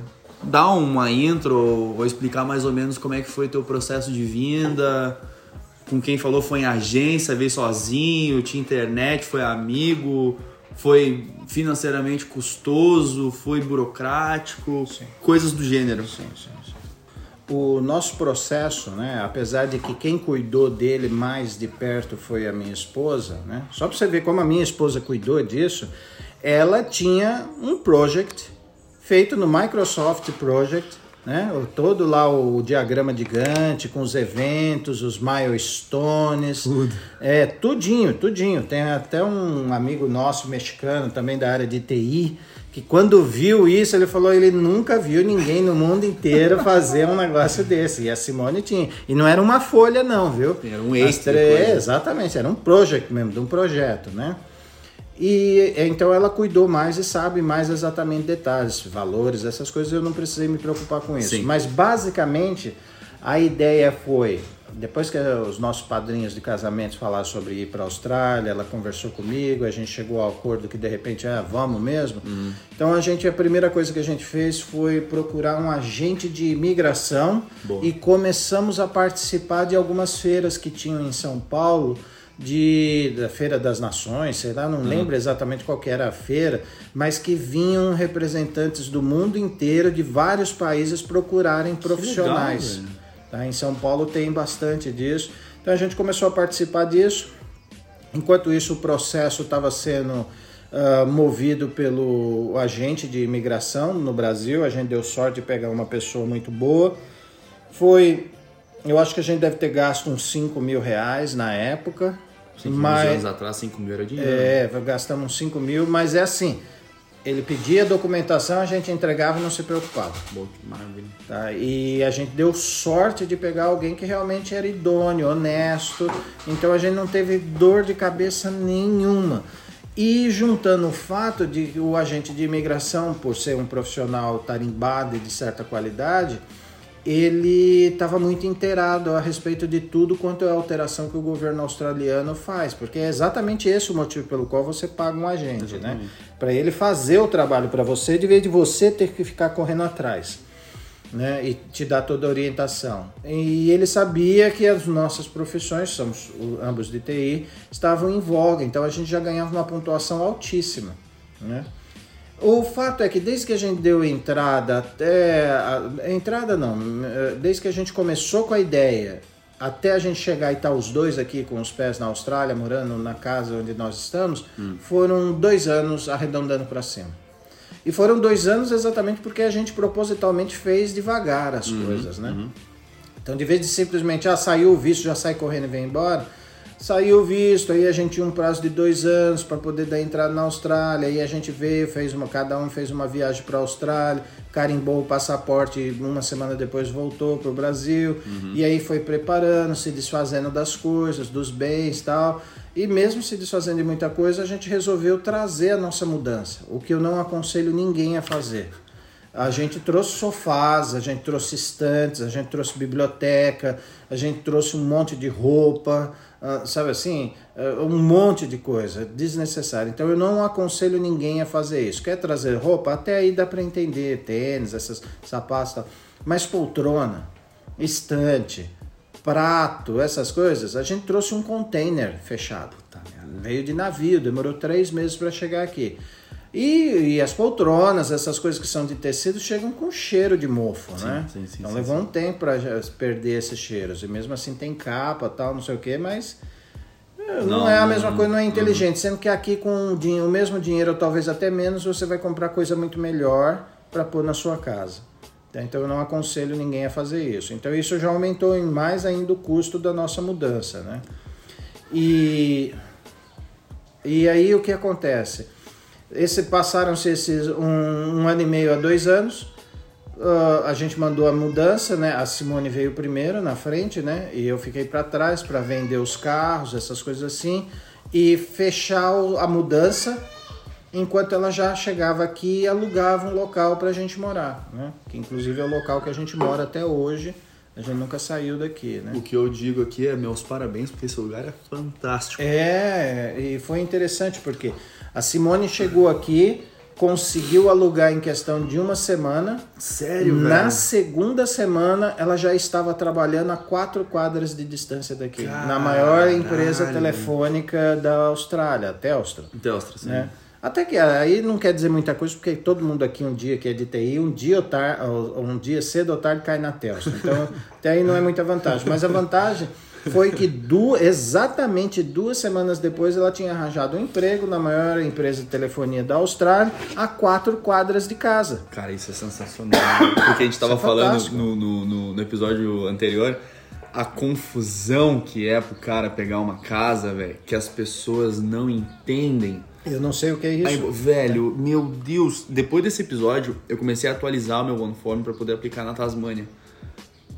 dar uma intro ou explicar mais ou menos como é que foi teu processo de vinda. Com quem falou foi em agência, veio sozinho, tinha internet, foi amigo. Foi financeiramente custoso, foi burocrático, Sim. coisas do gênero. Sim, sim, sim. O nosso processo, né, apesar de que quem cuidou dele mais de perto foi a minha esposa, né, só para você ver como a minha esposa cuidou disso, ela tinha um project feito no Microsoft Project, né, todo lá o diagrama de Gantt com os eventos, os milestones, é tudinho, tudinho. Tem até um amigo nosso mexicano também da área de TI que quando viu isso, ele falou ele nunca viu ninguém no mundo inteiro fazer um negócio desse. E a Simone tinha. E não era uma folha não, viu? Era um extra três-? Exatamente, era um project mesmo, de um projeto, né? E então ela cuidou mais e sabe mais exatamente detalhes, valores, essas coisas eu não precisei me preocupar com isso. Sim. Mas basicamente a ideia foi, depois que os nossos padrinhos de casamento falaram sobre ir para a Austrália, ela conversou comigo, a gente chegou ao acordo que de repente, ah, vamos mesmo. Uhum. Então a gente, a primeira coisa que a gente fez foi procurar um agente de imigração Boa. e começamos a participar de algumas feiras que tinham em São Paulo de da Feira das Nações, sei lá, não Uhum. lembro exatamente qual era a feira, mas que vinham representantes do mundo inteiro de vários países procurarem profissionais. velho. Tá? Em São Paulo tem bastante disso. Então a gente começou a participar disso. Enquanto isso, o processo estava sendo ah, movido pelo agente de imigração no Brasil. A gente deu sorte de pegar uma pessoa muito boa. Foi, eu acho que a gente deve ter gasto uns 5 mil reais na época. Cinco mas, anos atrás, 5 mil era dinheiro. é, gastamos uns 5 mil, mas é assim. Ele pedia documentação, a gente entregava e não se preocupava. Boa, que maravilha. Tá? E a gente deu sorte de pegar alguém que realmente era idôneo, honesto. Então a gente não teve dor de cabeça nenhuma. E juntando o fato de que o agente de imigração, por ser um profissional tarimbado e de certa qualidade, ele estava muito inteirado a respeito de tudo quanto é alteração que o governo australiano faz, porque é exatamente esse o motivo pelo qual você paga um agente, né? Para ele fazer o trabalho para você, de vez de você ter que ficar correndo atrás né, e te dar toda a orientação. E ele sabia que as nossas profissões, somos ambos de TI, estavam em voga, então a gente já ganhava uma pontuação altíssima. Né? O fato é que desde que a gente deu entrada até. A, entrada não, desde que a gente começou com a ideia até a gente chegar e estar os dois aqui com os pés na Austrália, morando na casa onde nós estamos, foram dois anos arredondando para cima. E foram dois anos exatamente porque a gente propositalmente fez devagar as coisas, né? Então, de vez de simplesmente, ah, saiu o visto, já sai correndo e vem embora, saiu o visto, aí a gente tinha um prazo de dois anos para poder dar entrada na Austrália, aí a gente veio, fez uma, cada um fez uma viagem para a Austrália, carimbou o passaporte, uma semana depois voltou para o Brasil, e aí foi preparando, se desfazendo das coisas, dos bens e tal. E mesmo se desfazendo de muita coisa, a gente resolveu trazer a nossa mudança, o que eu não aconselho ninguém a fazer. A gente trouxe sofás, a gente trouxe estantes, a gente trouxe biblioteca, a gente trouxe um monte de roupa, ah, sabe assim? Ah, um monte de coisa desnecessária. Então eu não aconselho ninguém a fazer isso. Quer trazer roupa? Até aí dá para entender, tênis, essas sapatos, mas poltrona, estante, prato, essas coisas, a gente trouxe um container fechado. Veio de navio, demorou três meses para chegar aqui. E, e as poltronas, essas coisas que são de tecido, chegam com cheiro de mofo, né? sim, sim, então sim, levou um tempo para perder esses cheiros. E mesmo assim tem capa tal, não sei o que, mas é, não, Não, é a não, mesma coisa, não é uhum. inteligente. Sendo que aqui com o, din- o mesmo dinheiro, ou talvez até menos, você vai comprar coisa muito melhor para pôr na sua casa. Tá? Então eu não aconselho ninguém a fazer isso. Então isso já aumentou em mais ainda o custo da nossa mudança, né? E, e aí o que acontece? Esse, Passaram-se esses um, um ano e meio a dois anos, ah, a gente mandou a mudança, né? A Simone veio primeiro na frente, né? E eu fiquei para trás para vender os carros, essas coisas assim, e fechar a mudança enquanto ela já chegava aqui e alugava um local para a gente morar, né? Que inclusive é o local que a gente mora até hoje. A gente nunca saiu daqui, né? O que eu digo aqui é meus parabéns, porque esse lugar é fantástico. É, e foi interessante porque a Simone chegou aqui, conseguiu alugar em questão de uma semana. Sério, Na velho? segunda semana, ela já estava trabalhando a quatro quadras de distância daqui, na maior empresa Caralho. telefônica da Austrália, a Telstra. Telstra, sim. Né? Até que aí não quer dizer muita coisa, porque todo mundo aqui um dia que é de TI, um dia, ou tar, ou- um dia cedo ou tarde cai na Telsa. Então, até aí não é muita vantagem. Mas a vantagem foi que du- exatamente duas semanas depois ela tinha arranjado um emprego na maior empresa de telefonia da Austrália, a quatro quadras de casa. Cara, isso é sensacional. Porque a gente tava Isso é falando no, no- no episódio anterior a confusão que é pro cara pegar uma casa, velho, que as pessoas não entendem. Eu não sei o que é isso. Aí, velho, meu Deus, depois desse episódio, eu comecei a atualizar o meu OneForm para poder aplicar na Tasmânia.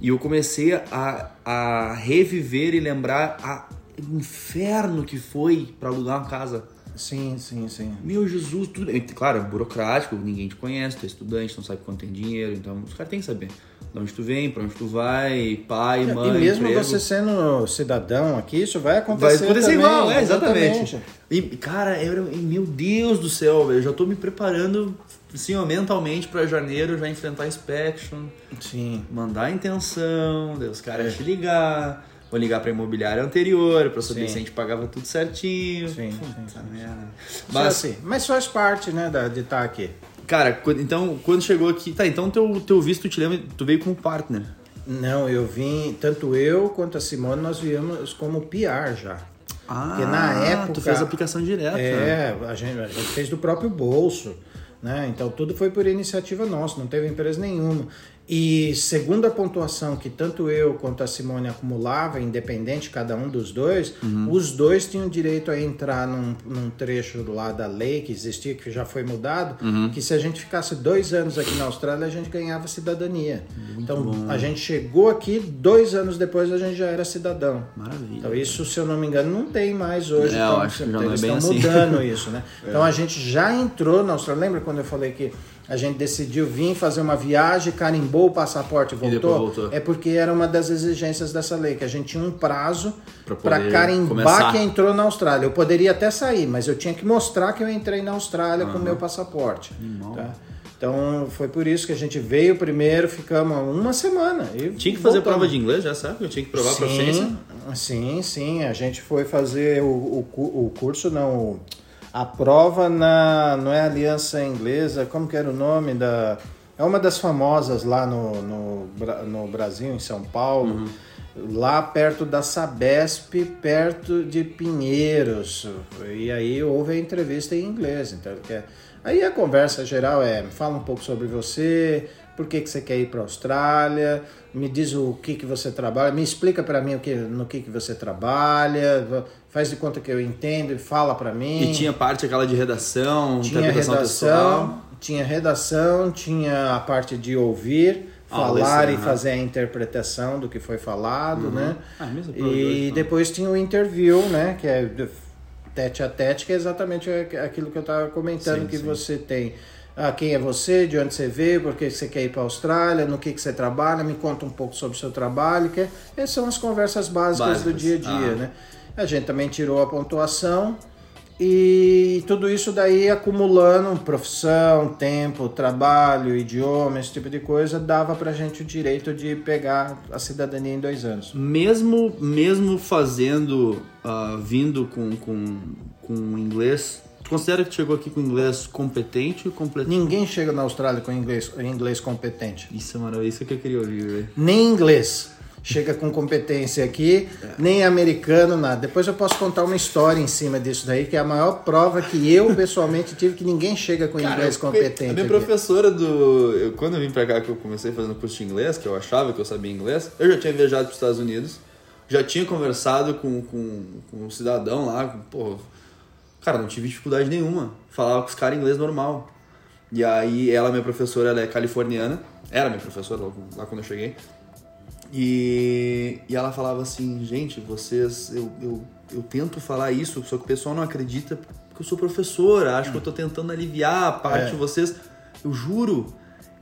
E eu comecei a, a reviver e lembrar a o inferno que foi para alugar uma casa. Sim, sim, sim. Meu Jesus, tudo. Claro, é burocrático, ninguém te conhece, tu é estudante, não sabe quanto tem dinheiro, então os caras têm que saber. De onde tu vem, pra onde tu vai, pai, mãe, e mesmo emprego. você sendo cidadão aqui, isso vai Vai acontecer. acontecer também, igual, é, exatamente. E, cara, eu, meu Deus do céu, eu já tô me preparando, ó, mentalmente pra janeiro já enfrentar inspection, Sim. mandar a intenção, daí os caras te ligar, vou ligar pra imobiliária anterior pra saber Sim. se a gente pagava tudo certinho. Sim, Puta sim, sim. merda. Mas, Mas, assim, mas faz parte, né, de estar aqui. cara, então, quando chegou aqui, tá, então teu, teu visto, te lembra, tu veio como partner. Não, eu vim, tanto eu quanto a Simone, nós viemos como PR já. Ah, Porque na época- tu fez a aplicação direta. É, a gente, a gente fez do próprio bolso, né? Então tudo foi por iniciativa nossa, não teve empresa nenhuma. E segundo a pontuação que tanto eu quanto a Simone acumulava, independente cada um dos dois, Uhum. os dois tinham direito a entrar num, num trecho lá da lei que existia, que já foi mudado, Uhum. que se a gente ficasse dois anos aqui na Austrália, a gente ganhava cidadania. então a gente chegou aqui, dois anos depois a gente já era cidadão. Maravilha. Então isso, se eu não me engano, não tem mais hoje. É, eu então, acho que já não é eles bem estão assim. mudando isso, né? Então a gente já entrou na Austrália. Lembra quando eu falei que a gente decidiu vir fazer uma viagem, carimbou o passaporte e voltou? depois voltou. É porque era uma das exigências dessa lei, que a gente tinha um prazo Pra para poder carimbar começar. que entrou na Austrália. Eu poderia até sair, mas eu tinha que mostrar que eu entrei na Austrália com o meu passaporte. tá? Então foi por isso que a gente veio primeiro, ficamos uma semana. E Tinha que fazer voltamos. prova de inglês, já sabe? Eu tinha que provar a proficiência. Sim, sim, sim. A gente foi fazer o, o, o curso, não. o- A prova na. Não é Aliança Inglesa, como que era o nome da. É uma das famosas lá no, no, no Brasil, em São Paulo. Lá perto da Sabesp, perto de Pinheiros. E aí houve a entrevista em inglês. Então, quer- aí a conversa geral é: fala um pouco sobre você, por que, que você quer ir para a Austrália, me diz o que, que você trabalha, me explica para mim o que, no que, que você trabalha, faz de conta que eu entendo e fala para mim. E tinha parte aquela de redação, Tinha interpretação redação, textual. tinha redação, tinha a parte de ouvir, Aula falar e externa. fazer a interpretação do que foi falado, né? Ah, prova de e então. depois tinha o interview, né? Que é tete a tete, que é exatamente aquilo que eu estava comentando, Sim, que sim. você tem. Ah, quem é você, de onde você veio, por que você quer ir para a Austrália, no que, que você trabalha, me conta um pouco sobre o seu trabalho, que é- essas são as conversas básicas, do Básicas. dia a dia, Ah. né? A gente também tirou a pontuação e tudo isso daí acumulando profissão, tempo, trabalho, idioma, esse tipo de coisa, dava pra gente o direito de pegar a cidadania em dois anos. Mesmo, mesmo fazendo, ah, vindo com, com, com inglês, tu considera que chegou aqui com inglês competente ou completo? Ninguém chega na Austrália com inglês, inglês competente. Isso é maravilhoso, isso que eu queria ouvir, velho. Nem inglês chega com competência aqui, nem americano, nada. Depois eu posso contar uma história em cima disso daí, que é a maior prova que eu pessoalmente tive que ninguém chega com inglês competente. A minha professora do. eu- quando eu vim pra cá, que eu comecei fazendo curso de inglês, que eu achava que eu sabia inglês, eu já tinha viajado pros Estados Unidos, já tinha conversado com, com, com um cidadão lá, com- pô. Cara, não tive dificuldade nenhuma. Falava com os caras inglês normal. E aí, ela, minha professora, ela é californiana, era minha professora lá, lá quando eu cheguei. E, e ela falava assim, gente, vocês, eu, eu, eu tento falar isso, só que o pessoal não acredita porque eu sou professora, acho que eu tô tentando aliviar a parte É. de vocês. Eu juro,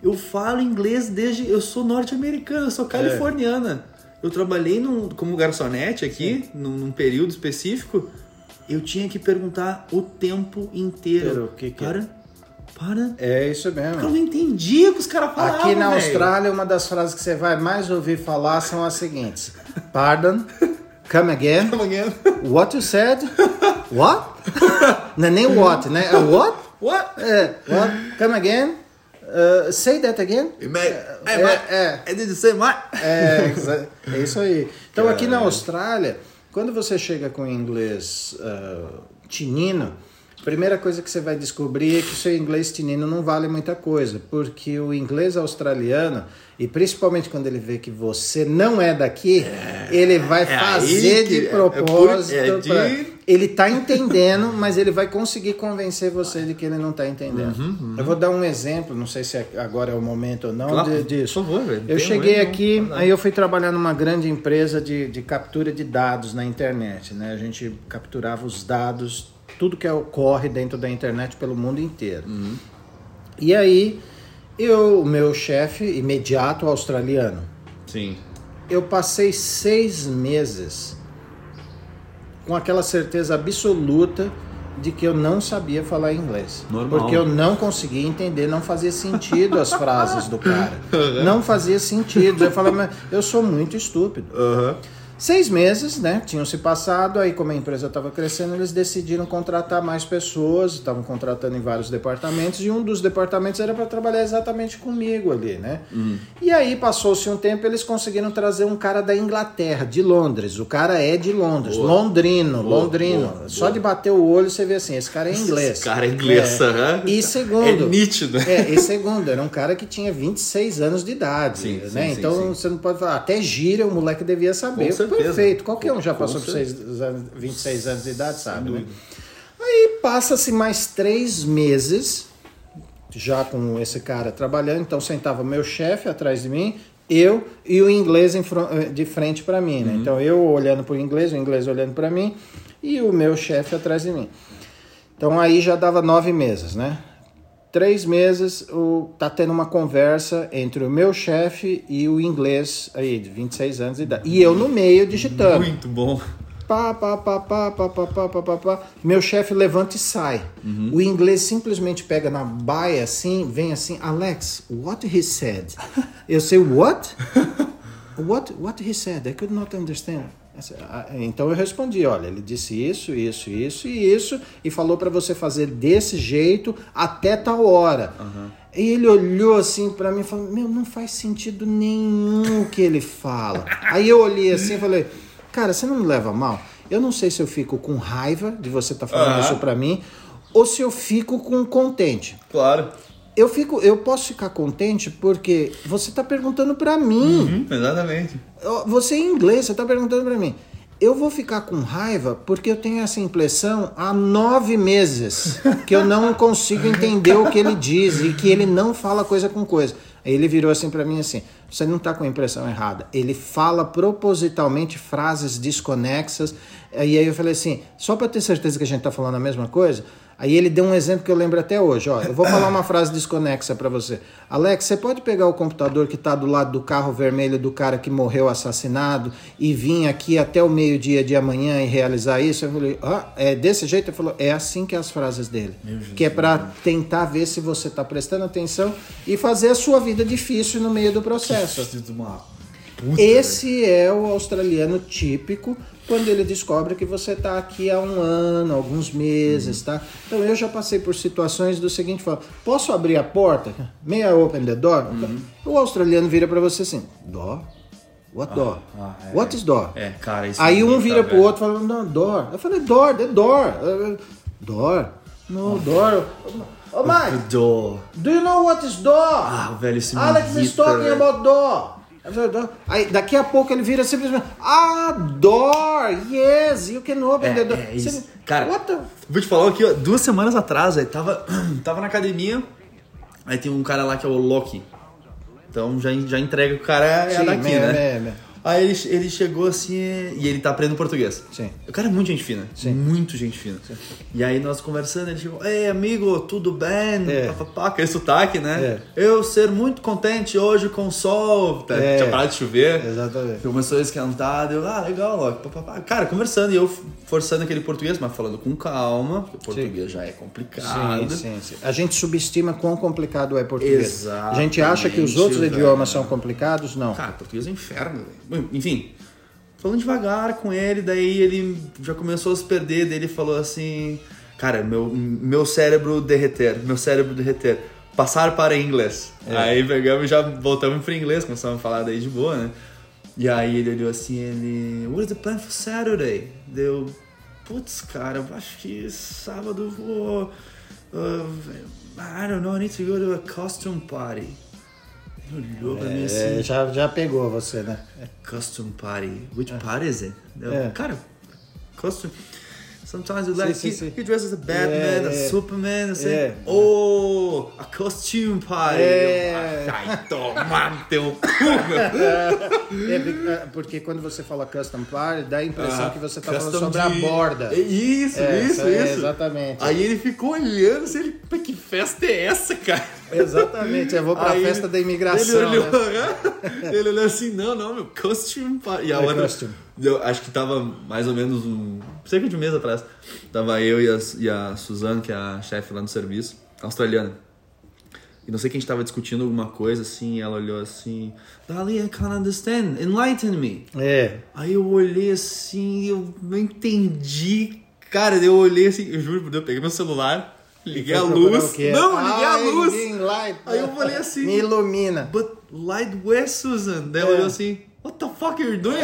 eu falo inglês desde. Eu sou norte-americana, eu sou californiana. Eu trabalhei num, como garçonete aqui, num, num período específico. Eu tinha que perguntar o tempo inteiro. Inteiro, o que que é? Para. É isso mesmo. Eu não entendia o que os caras falavam. Aqui na velho. Austrália, uma das frases que você vai mais ouvir falar são as seguintes: Pardon, come again, Amanhã. what you said, what? Não é nem what, né? É what? What? É, what? Come again? Uh, say that again? Mate. Hey, É, é. I did the same, mate. É, é isso aí. Então aqui na. Austrália, quando você chega com inglês ah, tinino, primeira coisa que você vai descobrir é que o seu inglês tinino não vale muita coisa, porque o inglês australiano, e principalmente quando ele vê que você não é daqui, ele vai é fazer que- de é- é propósito. é de- pra- ele tá entendendo, mas ele vai conseguir convencer você de que ele não tá entendendo. Uhum, Eu vou dar um exemplo, não sei se é- agora é o momento ou não, Claro, de- disso. por favor, velho. Eu um cheguei erro, aqui, não aí eu fui trabalhar numa grande empresa de, de captura de dados na internet, né? A gente capturava os dados, tudo que ocorre dentro da internet pelo mundo inteiro. E aí, eu, o meu chefe imediato australiano, Sim. eu passei seis meses com aquela certeza absoluta de que eu não sabia falar inglês. Normal. Porque eu não conseguia entender, não fazia sentido as frases do cara. Não fazia sentido. Eu falei, mas eu sou muito estúpido. Aham. Seis meses, né? Tinham se passado, aí como a empresa estava crescendo, eles decidiram contratar mais pessoas, estavam contratando em vários departamentos, e um dos departamentos era para trabalhar exatamente comigo ali, né? E aí passou-se um tempo, eles conseguiram trazer um cara da Inglaterra, de Londres. O cara é de Londres, Boa. londrino, Boa, londrino. boa, Só de bater o olho você vê assim, esse cara é inglês. Esse cara é inglês, É. aham. E segundo, É nítido. é, e segundo, era um cara que tinha 26 anos de idade, Sim, né? sim, então sim. você não pode falar, até gira o moleque devia saber. Certeza. Perfeito, qualquer um já passou por certeza. seis anos, 26 anos de idade, sabe, né? Aí passa-se mais três meses, já com esse cara trabalhando, então sentava meu chefe atrás de mim, eu e o inglês eh, de frente para mim, né? Então eu olhando para o inglês, o inglês olhando para mim e o meu chefe atrás de mim. Então aí já dava nove meses, né? Três meses, o, tá tendo uma conversa entre o meu chefe e o inglês aí, de 26 anos de idade. E eu no meio digitando. Muito bom. Pá, pá, pá, pá, pá, pá, pá, pá, pá, pá. Meu chefe levanta e sai. O inglês simplesmente pega na baia assim, vem assim, Alex, what he said? Eu sei, what? What, what he said? I could not understand. I said, "Ah, Então eu respondi, olha, ele disse isso, isso, isso e isso, e falou para você fazer desse jeito até tal hora. E ele olhou assim para mim e falou, meu, não faz sentido nenhum o que ele fala. Aí eu olhei assim e falei, cara, você não me leva mal? Eu não sei se eu fico com raiva de você estar falando Aham. isso para mim, ou se eu fico com contente. Claro. Eu fico, eu posso ficar contente porque você está perguntando para mim. Hum, exatamente. Você em inglês, você está perguntando para mim. Eu vou ficar com raiva porque eu tenho essa impressão há nove meses que eu não consigo entender o que ele diz e que ele não fala coisa com coisa. Aí ele virou assim para mim assim: você não está com a impressão errada. Ele fala propositalmente frases desconexas. E aí eu falei assim: só para ter certeza que a gente está falando a mesma coisa. Aí ele deu um exemplo que eu lembro até hoje. Ó, eu vou falar uma frase desconexa para você. Alex, você pode pegar o computador que está do lado do carro vermelho do cara que morreu assassinado e vir aqui até o meio-dia de amanhã e realizar isso? Eu falei, ah, é desse jeito? Ele falou, é assim que é as frases dele. Que é para tentar ver se você está prestando atenção e fazer a sua vida difícil no meio do processo. Esse é o australiano típico quando ele descobre que você está aqui há um ano, alguns meses, tá? Então eu já passei por situações do seguinte, fala, posso abrir a porta? May I open the door? O australiano vira para você assim, door? What door? ah, é. What is door? É, cara, isso Aí me um vira pro velho. outro falando, não, door. Eu falei, door, the door. Uh, Door? No, door. Oh, Mike, Dó. do you know what is door? Ah, velho, isso me Alex is irrita, talking velho. about door. "Door." Aí daqui a pouco ele vira simplesmente, door, yes, you can open É, the door. é isso. Você- Cara, what the... Vou te falar aqui, ó, duas semanas atrás, aí tava, tava na academia, aí tem um cara lá que é o Loki. Então já, já entrega o cara é Sim, daqui, é, né? é, é. Aí ele, ele chegou assim e ele tá aprendendo português. Sim. O cara é muito gente fina. Sim. Muito gente fina. E aí nós conversando, ele chegou, ei amigo, tudo bem? É. Pá, pá, pá, aquele sotaque, né? Eu ser muito contente hoje com o sol. Tá, É. Tinha parado de chover. Exatamente. Começou a esquentar, eu, ah, legal, ó. Cara, conversando e eu forçando aquele português, mas falando com calma, porque o português já é complicado. Sim, sim, sim. A gente subestima quão complicado é português. Exatamente, A gente acha que os outros velho. idiomas são complicados, não. Cara, português é um inferno, velho. Enfim, falando devagar com ele, daí ele já começou a se perder, daí ele falou assim, cara, meu, meu cérebro derreter, meu cérebro derreter. Passar para inglês. Aí pegamos e já voltamos para inglês, começamos a falar daí de boa, né? E aí ele olhou assim, ele. What is the plan for Saturday? Deu. Putz, cara, eu acho que sábado vou. uh, I don't know, I need to go to a costume party. Olhou pra mim assim. É, já, já pegou você, né? Costume party. Which party is it? Eu, É. Cara, costume. Sometimes you like sim, he, sim. he dresses as a Batman, É, a é. Superman, assim. É. Oh, a costume party. É. Ai, toma teu cu. É, é, porque quando você fala custom party, dá a impressão que você tá falando Ah, Custom sobre a de- borda. É Isso, É, isso, é, isso. exatamente. Aí ele ficou olhando assim, ele, "Mas que festa é essa, cara? Exatamente, eu vou pra Aí festa da imigração. Ele olhou, né? ele olhou assim, não, não, meu, costume. E a hora, costume. eu acho que tava mais ou menos um, cerca de um mês atrás. Tava eu e a, e a Suzane, que é a chefe lá no serviço, australiana. E não sei quem a gente tava discutindo alguma coisa assim, e ela olhou assim, Dali, I can't understand, enlighten me. É, Aí eu olhei assim, eu não entendi. Cara, eu olhei assim, eu juro por Deus, eu peguei meu celular, liguei a luz. Não, liguei a luz. light. Aí eu falei assim, Me ilumina. But light where, Susan? Daí É. ela olhou assim, What the fuck are you doing?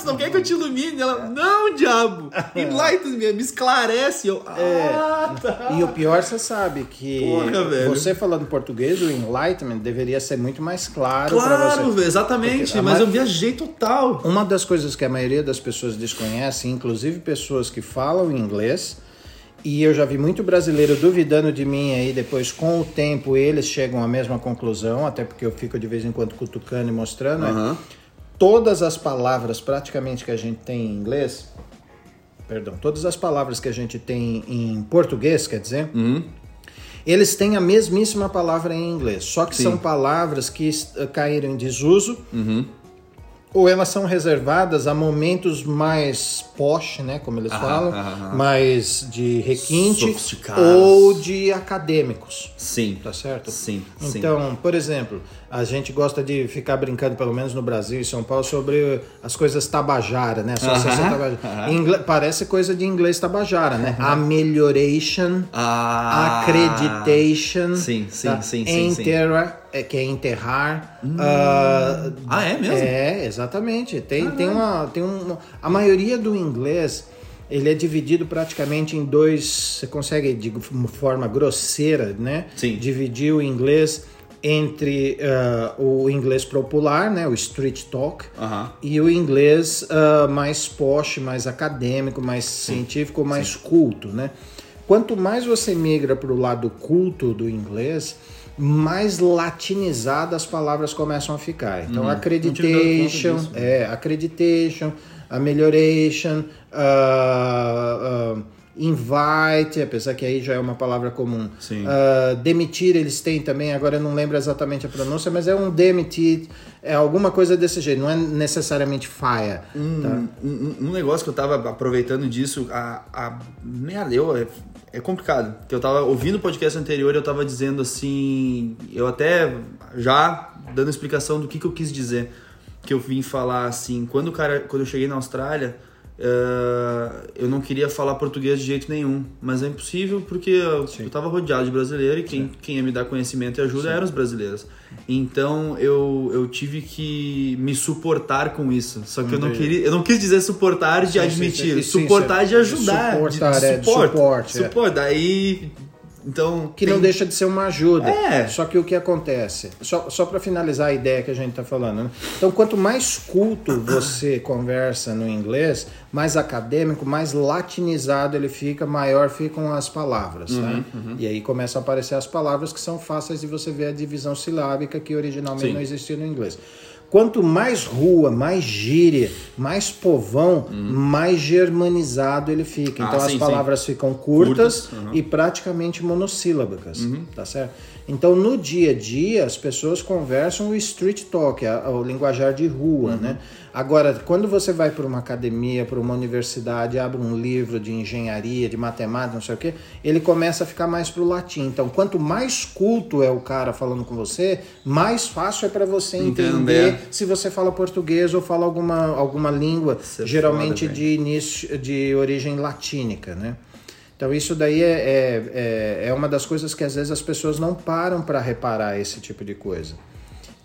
Tu não quer que eu te ilumine? Ela, não, diabo! Enlighten me, me esclarece. Eu, ah, tá. E o pior, você sabe que Porra, você falando português, o enlightenment deveria ser muito mais claro, pra Claro, você. velho, exatamente. Mas ma- eu viajei total. Uma das coisas que a maioria das pessoas desconhece, inclusive pessoas que falam inglês, e eu já vi muito brasileiro duvidando de mim aí, depois com o tempo eles chegam à mesma conclusão, até porque eu fico de vez em quando cutucando e mostrando, né? Aham. todas as palavras praticamente que a gente tem em inglês, perdão, todas as palavras que a gente tem em português, quer dizer, eles têm a mesmíssima palavra em inglês, só que Sim. são palavras que caíram em desuso ou elas são reservadas a momentos mais posh, né, como eles Aham, falam, aham, mais de requinte ou de acadêmicos. Sim. Tá certo? Sim, sim. Então, por exemplo, a gente gosta de ficar brincando, pelo menos no Brasil e São Paulo, sobre as coisas tabajara, né? Associação Aham, tabajara. Ingle- Parece coisa de inglês tabajara, né? Amelioration, Ah, accreditation, Sim, sim, tá? sim, sim, sim. É, que é enterrar. ah, Ah, é mesmo? é, exatamente. Tem, tem uma. Tem um, a maioria do inglês. Ele é dividido praticamente em dois. Você consegue, de forma grosseira, né? Sim. Dividir o inglês entre ah, o inglês popular, né? O street talk. Aham. E o inglês ah, mais posh, mais acadêmico, mais científico, mais culto, né? Quanto mais você migra para o lado culto do inglês, mais latinizadas as palavras começam a ficar. Então, Uhum. Accreditation, disso, né? é, accreditation, amelioration, ah, ah, invite, apesar que aí já é uma palavra comum. Ah, demitir eles têm também, agora eu não lembro exatamente a pronúncia, mas é um demitir, é alguma coisa desse jeito, não é necessariamente fire. tá? Um, um- um negócio que eu tava aproveitando disso, a, a merda, eu, é, é complicado. Que eu tava ouvindo o podcast anterior, eu tava dizendo assim, eu até já dando explicação do que, que eu quis dizer. Que eu vim falar assim, quando o cara, quando eu cheguei na Austrália, eh, eu não queria falar português de jeito nenhum, mas é impossível porque eu, eu tava rodeado de brasileiro e quem, quem ia me dar conhecimento e ajuda eram os brasileiros. Então eu, eu tive que me suportar com isso. Só que eu não queria, eu não quis dizer suportar de Sim, sim, admitir, sim, sim, suportar sim. de ajudar, Suportar, de, é, de suporte, suporte, é. suporte. Daí então Que tem- não deixa de ser uma ajuda. É. Só que o que acontece? Só, só para finalizar a ideia que a gente está falando. Né? Então, quanto mais culto você conversa no inglês, mais acadêmico, mais latinizado ele fica, maior ficam as palavras. tá? Uhum, E aí começam a aparecer as palavras que são fáceis de você ver a divisão silábica que originalmente Sim. não existia no inglês. Quanto mais rua, mais gíria, mais povão, mais germanizado ele fica. Uhum. Ah, Então as sim, sim. palavras ficam curtas, Curtas, uhum. e praticamente monossílabas, tá certo? Então, no dia a dia, as pessoas conversam o street talk, a- o linguajar de rua, né? Agora, quando você vai para uma academia, para uma universidade, abre um livro de engenharia, de matemática, não sei o quê, ele começa a ficar mais pro latim. Então, quanto mais culto é o cara falando com você, mais fácil é para você entender, Entender. se você fala português ou fala alguma, alguma língua, Isso é geralmente foda, de início de origem latínica, né? Então isso daí é, é, é, é uma das coisas que às vezes as pessoas não param para reparar esse tipo de coisa.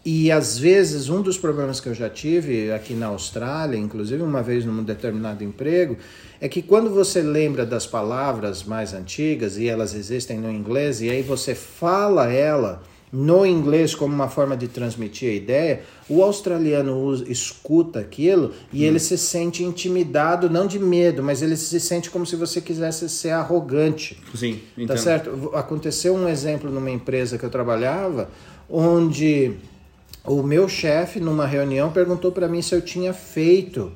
E às vezes um dos problemas que eu já tive aqui na Austrália, inclusive uma vez num determinado emprego, é que quando você lembra das palavras mais antigas e elas existem no inglês e aí você fala ela no inglês como uma forma de transmitir a ideia, o australiano escuta aquilo e ele se sente intimidado, não de medo, mas ele se sente como se você quisesse ser arrogante. Sim, Tá certo? Aconteceu um exemplo numa empresa que eu trabalhava, onde o meu chefe, numa reunião, perguntou para mim se eu tinha feito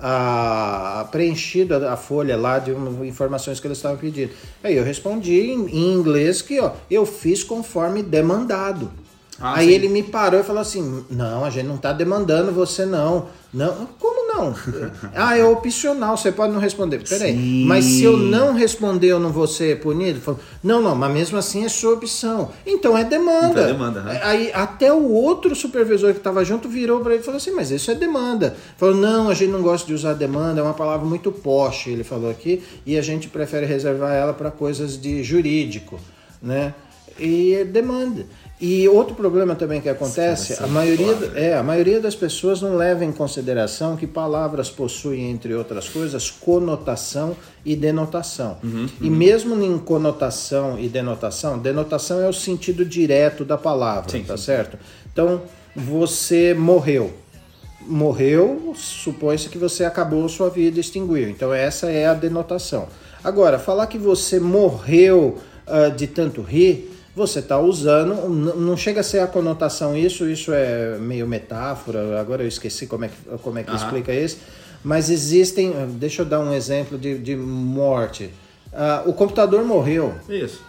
a preenchido a, folha lá de informações que eles estavam pedindo. Aí eu respondi em, em inglês que ó, eu fiz conforme demandado. Ah, Aí sim. ele me parou e falou assim: Não, a gente não está demandando você não. Não, como não? ah, é opcional, você pode não responder. Peraí, Sim. mas se eu não responder, eu não vou ser punido? Não, não, mas mesmo assim é sua opção. Então é demanda. Então é demanda, né? Aí até o outro supervisor que estava junto virou para ele e falou assim: Mas isso é demanda. Falou: Não, a gente não gosta de usar demanda, é uma palavra muito posh, ele falou aqui, e a gente prefere reservar ela para coisas de jurídico, né? E é demanda. E outro problema também que acontece, a maioria, é, a maioria das pessoas não leva em consideração que palavras possuem, entre outras coisas, conotação e denotação. E mesmo em conotação e denotação, denotação é o sentido direto da palavra, Sim, tá sim. certo? Então, você morreu. Morreu, supõe-se que você acabou sua vida e extinguiu. Então, essa é a denotação. Agora, falar que você morreu ah, de tanto rir, você está usando, não chega a ser a conotação isso, isso é meio metáfora, agora eu esqueci como é que, como é que explica isso, mas existem, deixa eu dar um exemplo de, de morte. Ah, o computador morreu. Isso.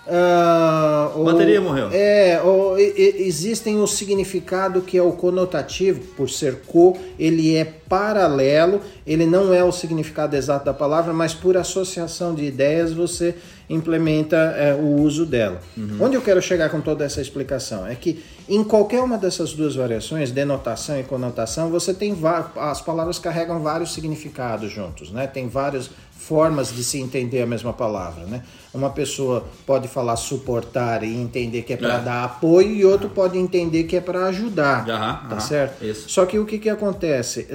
O- Bateria morreu. É, o- e- existem o significado que é o conotativo, por ser co, ele é paralelo, ele não é o significado exato da palavra, mas por associação de ideias você implementa é, o uso dela. Onde eu quero chegar com toda essa explicação é que em qualquer uma dessas duas variações, denotação e conotação, você tem as palavras carregam vários significados juntos, né? Tem várias formas de se entender a mesma palavra, né? Uma pessoa pode falar suportar e entender que é para É. dar apoio e outro pode entender que é para ajudar, Aham, tá certo? isso. Só que o que que acontece?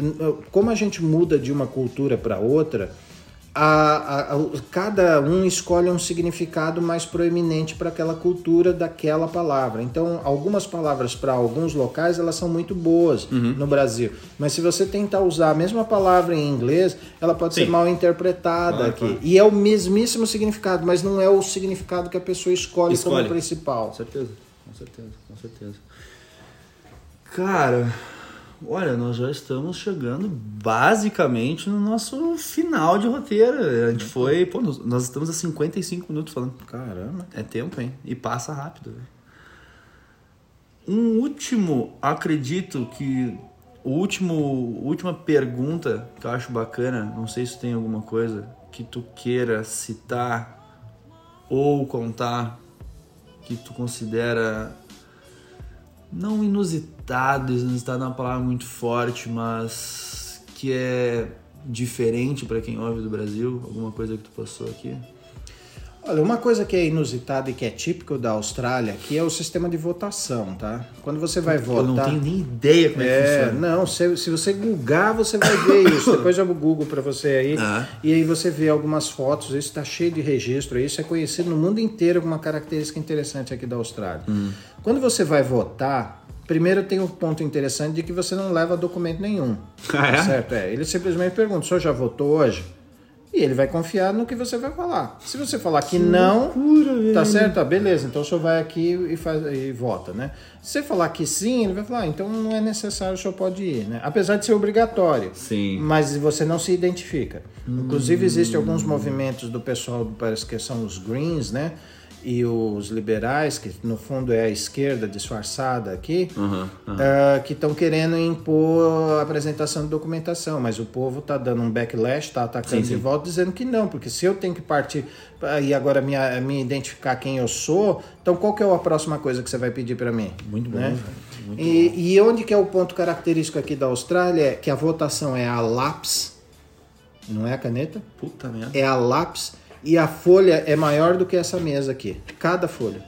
Como a gente muda de uma cultura para outra, a- a- a- cada um escolhe um significado mais proeminente para aquela cultura daquela palavra. Então, algumas palavras para alguns locais elas são muito boas Uhum. no Brasil, mas se você tentar usar a mesma palavra em inglês, ela pode ser Sim. mal interpretada aqui. claro. E é o mesmíssimo significado, mas não é o significado que a pessoa escolhe, Escolhe. como principal. Com certeza, com certeza, com certeza. Cara, olha, nós já estamos chegando basicamente no nosso final de roteiro. A gente foi, pô, nós, estamos a 55 minutos falando. Caramba. É tempo, hein? E passa rápido. velho. Um último, acredito que o último, última pergunta que eu acho bacana, não sei se tem alguma coisa que tu queira citar ou contar que tu considera não inusitado, inusitado é uma palavra muito forte, mas que é diferente para quem ouve do Brasil, alguma coisa que tu passou aqui? Olha, uma coisa que é inusitada e que é típico da Austrália, que é o sistema de votação, tá? Quando você vai votar... Eu não tenho nem ideia como é, que É, funciona. não, se, se você googar, você vai ver isso. Depois eu Google para você aí. Ah. E aí você vê algumas fotos, isso está cheio de registro. Isso é conhecido no mundo inteiro como uma característica interessante aqui da Austrália. Hum. Quando você vai votar, primeiro tem um ponto interessante de que você não leva documento nenhum. Ah, é? Certo? É. Ele simplesmente pergunta: o senhor já votou hoje? E ele vai confiar no que você vai falar. Se você falar que, não, tá certo? Ah, beleza, então o senhor vai aqui e, faz, e vota, né? Se você falar que sim, ele vai falar, ah, então não é necessário, o senhor pode ir, né? Apesar de ser obrigatório. Sim. Mas você não se identifica. Inclusive, existem alguns movimentos do pessoal, parece que são os Greens, né? E os liberais, que no fundo é a esquerda disfarçada aqui, Aham, ah, que estão querendo impor a apresentação de documentação, mas o povo está dando um backlash, está atacando Sim, sim. de volta, dizendo que não, porque se eu tenho que partir pra- e agora me, me identificar quem eu sou, então qual que é a próxima coisa que você vai pedir para mim? Muito bom, né? Muito E, e onde que é o ponto característico aqui da Austrália é que a votação é a lápis, não é a caneta, Puta merda. é a lápis e a folha é maior do que essa mesa aqui, cada folha.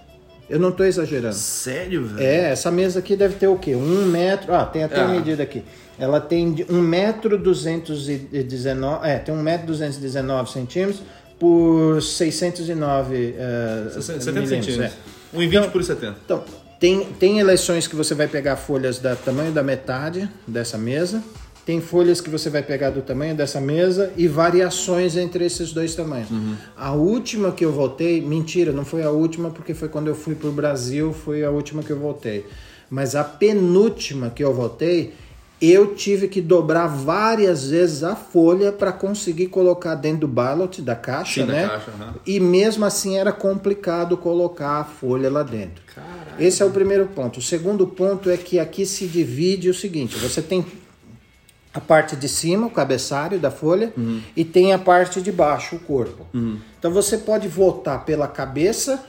Eu não estou exagerando. Sério, velho? É, essa mesa aqui deve ter o quê? Um metro. Ah, tem até É. a medida aqui. Ela tem um metro 219. É, tem um metro 219 centímetros por 609 uh, 70 milímetros. centímetros. é. 1,20 por 70. Então, tem, tem eleições que você vai pegar folhas da tamanho da metade dessa mesa. Tem folhas que você vai pegar do tamanho dessa mesa e variações entre esses dois tamanhos. A última que eu voltei, mentira, não foi a última porque foi quando eu fui para o Brasil, foi a última que eu voltei. Mas a penúltima que eu voltei, eu tive que dobrar várias vezes a folha para conseguir colocar dentro do ballot da caixa, Sim, da né? caixa, aham. E mesmo assim era complicado colocar a folha lá dentro. Esse é o primeiro ponto. O segundo ponto é que aqui se divide o seguinte: você tem a parte de cima, o cabeçalho da folha, e tem a parte de baixo, o corpo. Então você pode votar pela cabeça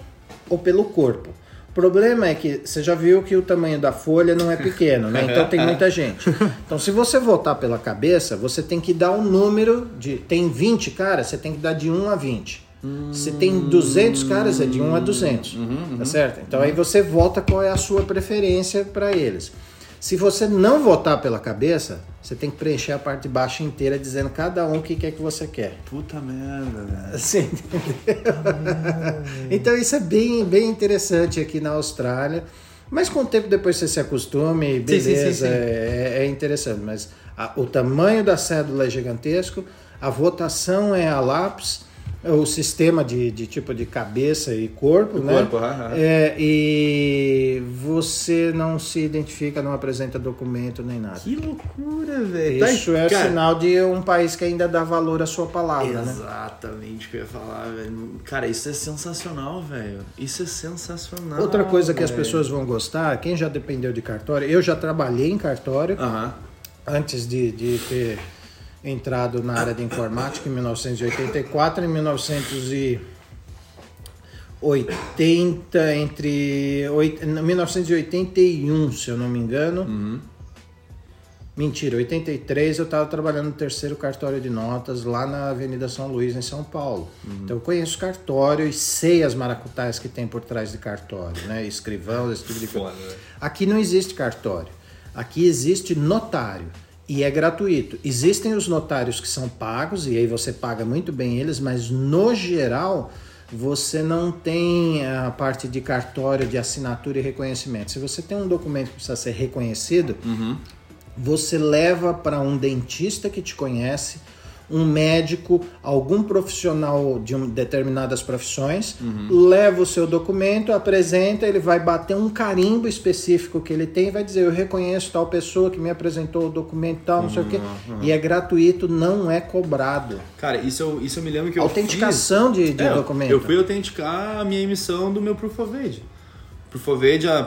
ou pelo corpo. O problema é que você já viu que o tamanho da folha não é pequeno, né? Então tem muita gente. Então se você votar pela cabeça, você tem que dar um número de. Tem 20 caras, você tem que dar de 1 a 20. Se tem 200 caras, é de 1 a 200. Tá certo? Então aí você vota qual é a sua preferência para eles. Se você não votar pela cabeça, você tem que preencher a parte de baixo inteira dizendo cada um o que quer que você quer. Puta merda, velho. Assim, então isso é bem, bem interessante aqui na Austrália. Mas com o tempo depois você se acostuma e Sim, sim, sim, beleza, sim. É, é interessante. Mas a- o tamanho da cédula é gigantesco, a votação é a lápis, o sistema de, de tipo de cabeça e corpo, O né? corpo, aham. É, e você não se identifica, não apresenta documento nem nada. Que loucura, velho. Tá, Isso é cara, sinal de um país que ainda dá valor à sua palavra, né? Exatamente o que eu ia falar, velho. Cara, isso é sensacional, velho. Isso é sensacional. Outra coisa que as pessoas vão gostar, quem já dependeu de cartório, eu já trabalhei em cartório Aham. antes de, de ter entrado na área de informática em 1984, em 1980, entre oit- 1981, se eu não me engano. Mentira, 83 eu estava trabalhando no terceiro cartório de notas lá na Avenida São Luís, em São Paulo. Então eu conheço cartório e sei as maracutais que tem por trás de cartório, né? Escrivão, esse tipo de coisa. Velho. Aqui não existe cartório. Aqui existe notário. E é gratuito. Existem os notários que são pagos, e aí você paga muito bem eles, mas no geral você não tem a parte de cartório, de assinatura e reconhecimento. Se você tem um documento que precisa ser reconhecido, você leva para um dentista que te conhece, um médico, algum profissional de um- determinadas profissões, leva o seu documento, apresenta, ele vai bater um carimbo específico que ele tem e vai dizer: Eu reconheço tal pessoa que me apresentou o documento tal, não sei o quê. E é gratuito, não é cobrado. Cara, isso eu, isso eu me lembro que eu Autenticação de, de É, documento. Eu fui autenticar a minha emissão do meu Proof of Age. Proof of Age, ah,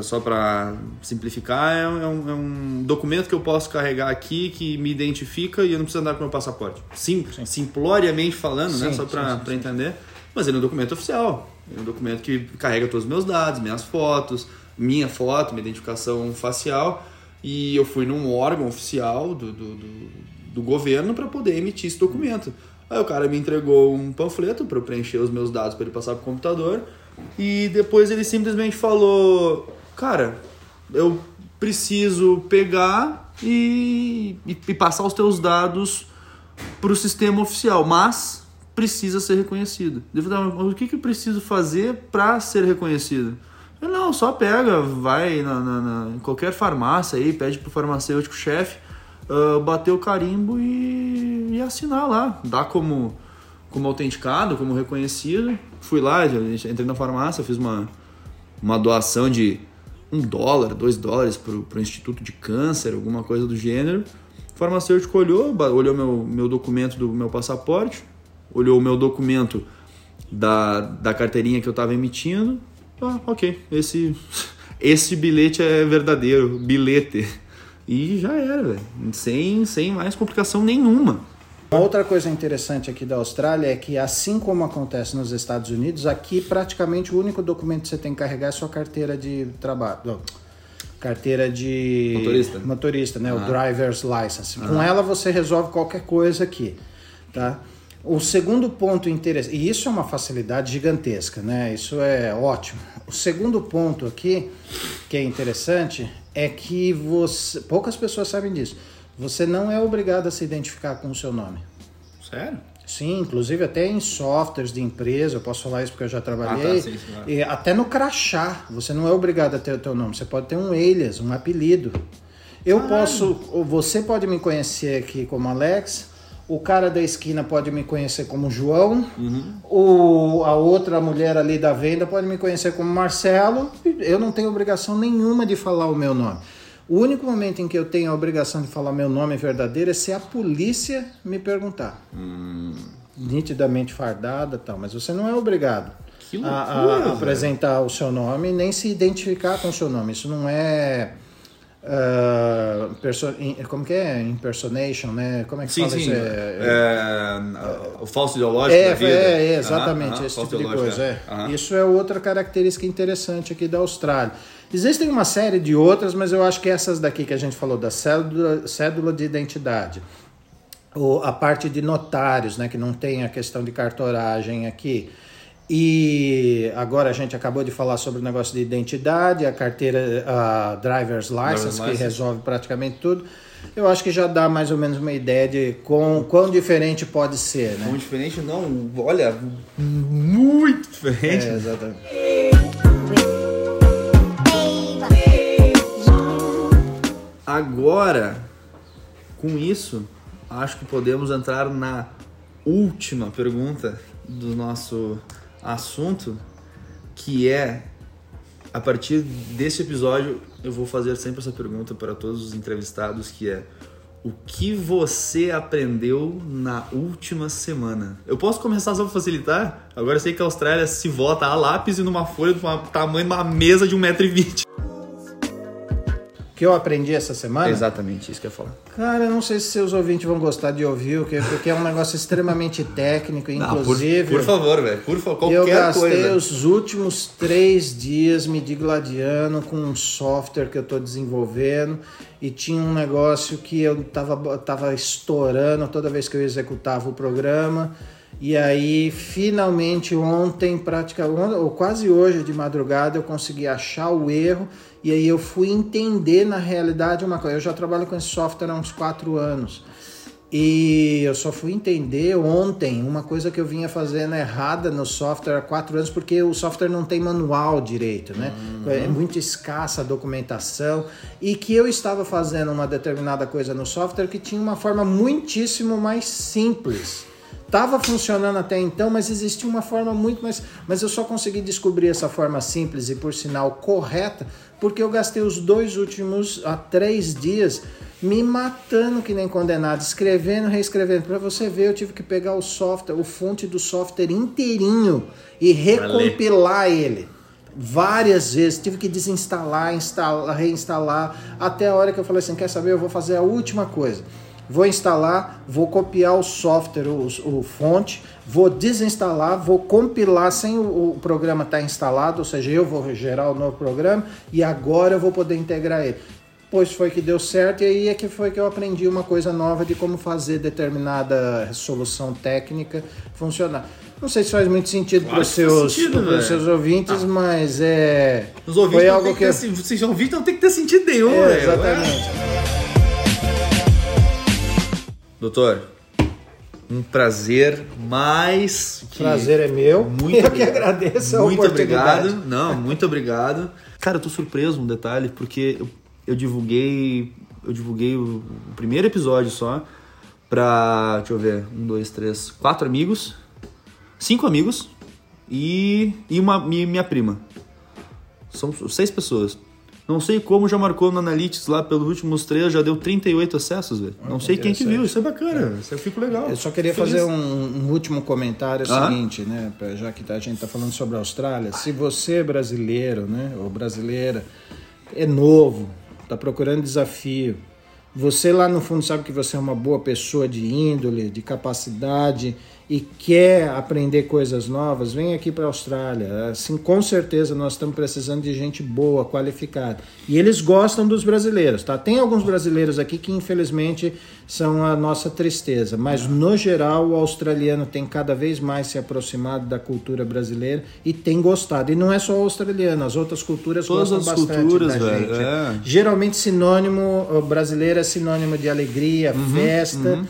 só para simplificar, é, um- é um, é um documento que eu posso carregar aqui que me identifica e eu não preciso andar com o meu passaporte. Sim, simploriamente falando, né? Sim, Só sim, para sim, sim. entender. Mas ele é um documento oficial. Ele é um documento que carrega todos os meus dados, minhas fotos, minha foto, minha identificação facial. E eu fui num órgão oficial do, do, do, do governo para poder emitir esse documento. Aí o cara me entregou um panfleto para eu preencher os meus dados para ele passar pro computador. E depois ele simplesmente falou: Cara, eu preciso pegar e, e, e passar os teus dados para o sistema oficial, mas precisa ser reconhecido. Falei, "Ah, mas o que, que eu preciso fazer para ser reconhecido? Eu, não, só pega, vai na, na- na- em qualquer farmácia aí, pede pro farmacêutico chefe ah, bater o carimbo e, e assinar lá. Dá como, como autenticado, como reconhecido. Fui lá, entrei na farmácia, fiz uma, uma doação de um dólar, dois dólares pro, pro Instituto de Câncer, alguma coisa do gênero. O farmacêutico olhou, olhou meu, meu documento do meu passaporte, olhou o meu documento da, da carteirinha que eu tava emitindo. Ah, ok, esse, esse bilhete é verdadeiro, bilhete. E já era, velho. Sem, sem mais complicação nenhuma. Outra coisa interessante aqui da Austrália é que, assim como acontece nos Estados Unidos, aqui praticamente o único documento que você tem que carregar é sua carteira de trabalho. Carteira de Motorista? motorista, né? O Ah. driver's license. Com ela você resolve qualquer coisa aqui, tá? O segundo ponto interessante, e isso é uma facilidade gigantesca, né? Isso é ótimo. O segundo ponto aqui, que é interessante, é que você, poucas pessoas sabem disso. Você não é obrigado a se identificar com o seu nome. Sério? Sim, inclusive até em softwares de empresa, eu posso falar isso porque eu já trabalhei. Ah, tá, sim, claro. E até no crachá, você não é obrigado a ter o teu nome, você pode ter um alias, um apelido. Eu posso, ou você pode me conhecer aqui como Alex, o cara da esquina pode me conhecer como João, Uhum. a outra mulher ali da venda pode me conhecer como Marcelo. Eu não tenho obrigação nenhuma de falar o meu nome. O único momento em que eu tenho a obrigação de falar meu nome verdadeiro é se a polícia me perguntar. Hum. Nitidamente fardada tal, mas você não é obrigado a- a, loucura, a velho. apresentar o seu nome nem se identificar com o seu nome. Isso não é. perso- in- como que é? Impersonation, né? Como é que Sim, fala sim. isso? É, o falso ideológico É, da vida. é, é, Aham, exatamente, aham, esse tipo de coisa. é. é. Aham. Isso é outra característica interessante aqui da Austrália. Existem uma série de outras, mas eu acho que essas daqui que a gente falou, da cédula, cédula de identidade, ou a parte de notários, né, que não tem a questão de cartoragem aqui. E agora a gente acabou de falar sobre o negócio de identidade, a carteira, a driver's license, Driver's que license. resolve praticamente tudo. Eu acho que já dá mais ou menos uma ideia de quão, quão diferente pode ser, né? Muito diferente, não. Olha, muito diferente. É, exatamente. Agora, com isso, acho que podemos entrar na última pergunta do nosso assunto, que é a partir desse episódio eu vou fazer sempre essa pergunta para todos os entrevistados, que é o que você aprendeu na última semana? Eu posso começar só para facilitar? Agora eu sei que a Austrália se vota a lápis e numa folha do tamanho de uma mesa de 1,20m. Que eu aprendi essa semana? Exatamente, isso que eu ia falar. Cara, eu não sei se seus ouvintes vão gostar de ouvir, porque é um negócio extremamente técnico, Não, por- inclusive. por, favor, velho. Por favor, qualquer eu gastei coisa. os últimos três dias me digladiando com um software que eu estou desenvolvendo e tinha um negócio que eu tava, tava estourando toda vez que eu executava o programa. E aí, finalmente, ontem, praticamente, ou quase hoje de madrugada, eu consegui achar o erro e aí eu fui entender na realidade uma coisa. Eu já trabalho com esse software há uns quatro anos. E eu só fui entender ontem uma coisa que eu vinha fazendo errada no software há quatro anos, porque o software não tem manual direito, né? É muito escassa a documentação. E que eu estava fazendo uma determinada coisa no software que tinha uma forma muitíssimo mais simples. Tava funcionando até então, mas existia uma forma muito mais. Mas eu só consegui descobrir essa forma simples e, por sinal, correta, porque eu gastei os dois últimos há três dias me matando que nem condenado, escrevendo, reescrevendo. Para você ver, eu tive que pegar o software, o fonte do software inteirinho e recompilar ele. Várias vezes, tive que desinstalar, instalar, reinstalar, até a hora que eu falei assim: quer saber? Eu vou fazer a última coisa. Vou instalar, vou copiar o software, o, o fonte, vou desinstalar, vou compilar sem o, o programa estar instalado, ou seja, eu vou gerar o novo programa e agora eu vou poder integrar ele. Pois foi que deu certo e aí é que foi que eu aprendi uma coisa nova de como fazer determinada solução técnica funcionar. Não sei se faz muito sentido para os seus, sentido, velho. seus ouvintes, mas é. Os ouvintes foi algo que. que ter, ouviram, não tem que ter sentido nenhum, É, exatamente. Doutor, um prazer mais que... Prazer é meu. Muito eu que agradeço a Muito obrigado. Não, muito obrigado. Cara, eu tô surpreso um detalhe, porque eu, eu divulguei. Eu divulguei o, o primeiro episódio só pra. Deixa eu ver. Um, dois, três, quatro amigos. Cinco amigos e, e uma e minha prima. São seis pessoas. Não sei como já marcou no Analytics lá pelos últimos três, já deu 38 acessos, velho. Não sei quem que viu, isso é bacana, isso eu fico legal. Eu só queria Feliz. fazer um, um último comentário, é Ah. seguinte, né? Já que a gente está falando sobre a Austrália, se você é brasileiro, né, ou brasileira, é novo, está procurando desafio, você lá no fundo sabe que você é uma boa pessoa de índole, de capacidade e quer aprender coisas novas, vem aqui para a Austrália. Assim, com certeza nós estamos precisando de gente boa, qualificada. E eles gostam dos brasileiros, tá? Tem alguns brasileiros aqui que infelizmente são a nossa tristeza, mas no geral o australiano tem cada vez mais se aproximado da cultura brasileira e tem gostado. E não é só o australiano, as outras culturas Todas gostam as bastante culturas, da velho, gente. é. Geralmente sinônimo brasileiro é sinônimo de alegria, Uhum, festa.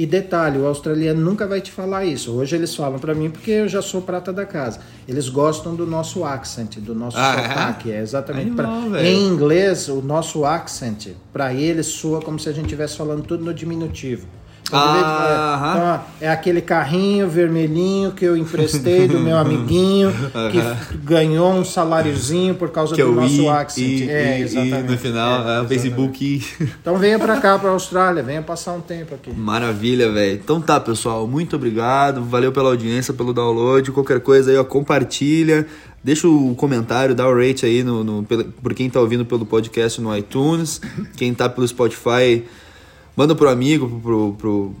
E detalhe, o australiano nunca vai te falar isso. Hoje eles falam pra mim porque eu já sou prata da casa. Eles gostam do nosso accent, do nosso Ah, é? sotaque. É, exatamente. Animal, Pra- em inglês, o nosso accent, pra eles soa como se a gente estivesse falando tudo no diminutivo. Ah, então, ó, é aquele carrinho vermelhinho que eu emprestei do meu amiguinho, que ganhou um saláriozinho por causa Que do nosso I, accent. I, é, I, exatamente. No final, É, é, o. Facebook. Então venha pra cá, pra Austrália, venha passar um tempo aqui. Maravilha, velho. Então tá, pessoal. Muito obrigado. Valeu pela audiência, pelo download. Qualquer coisa aí, ó, compartilha. Deixa o comentário, dá o rate aí no, no- por quem tá ouvindo pelo podcast no iTunes. Quem tá pelo Spotify, manda pro amigo, pro, pro,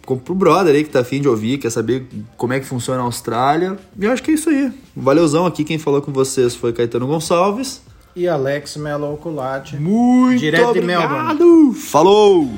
pro, pro brother aí que tá afim de ouvir, quer saber como é que funciona a Austrália. E eu acho que é isso aí. Valeuzão aqui. Quem falou com vocês foi Caetano Gonçalves. E Alex Melo Oculati. Muito Direto de obrigado. Falou!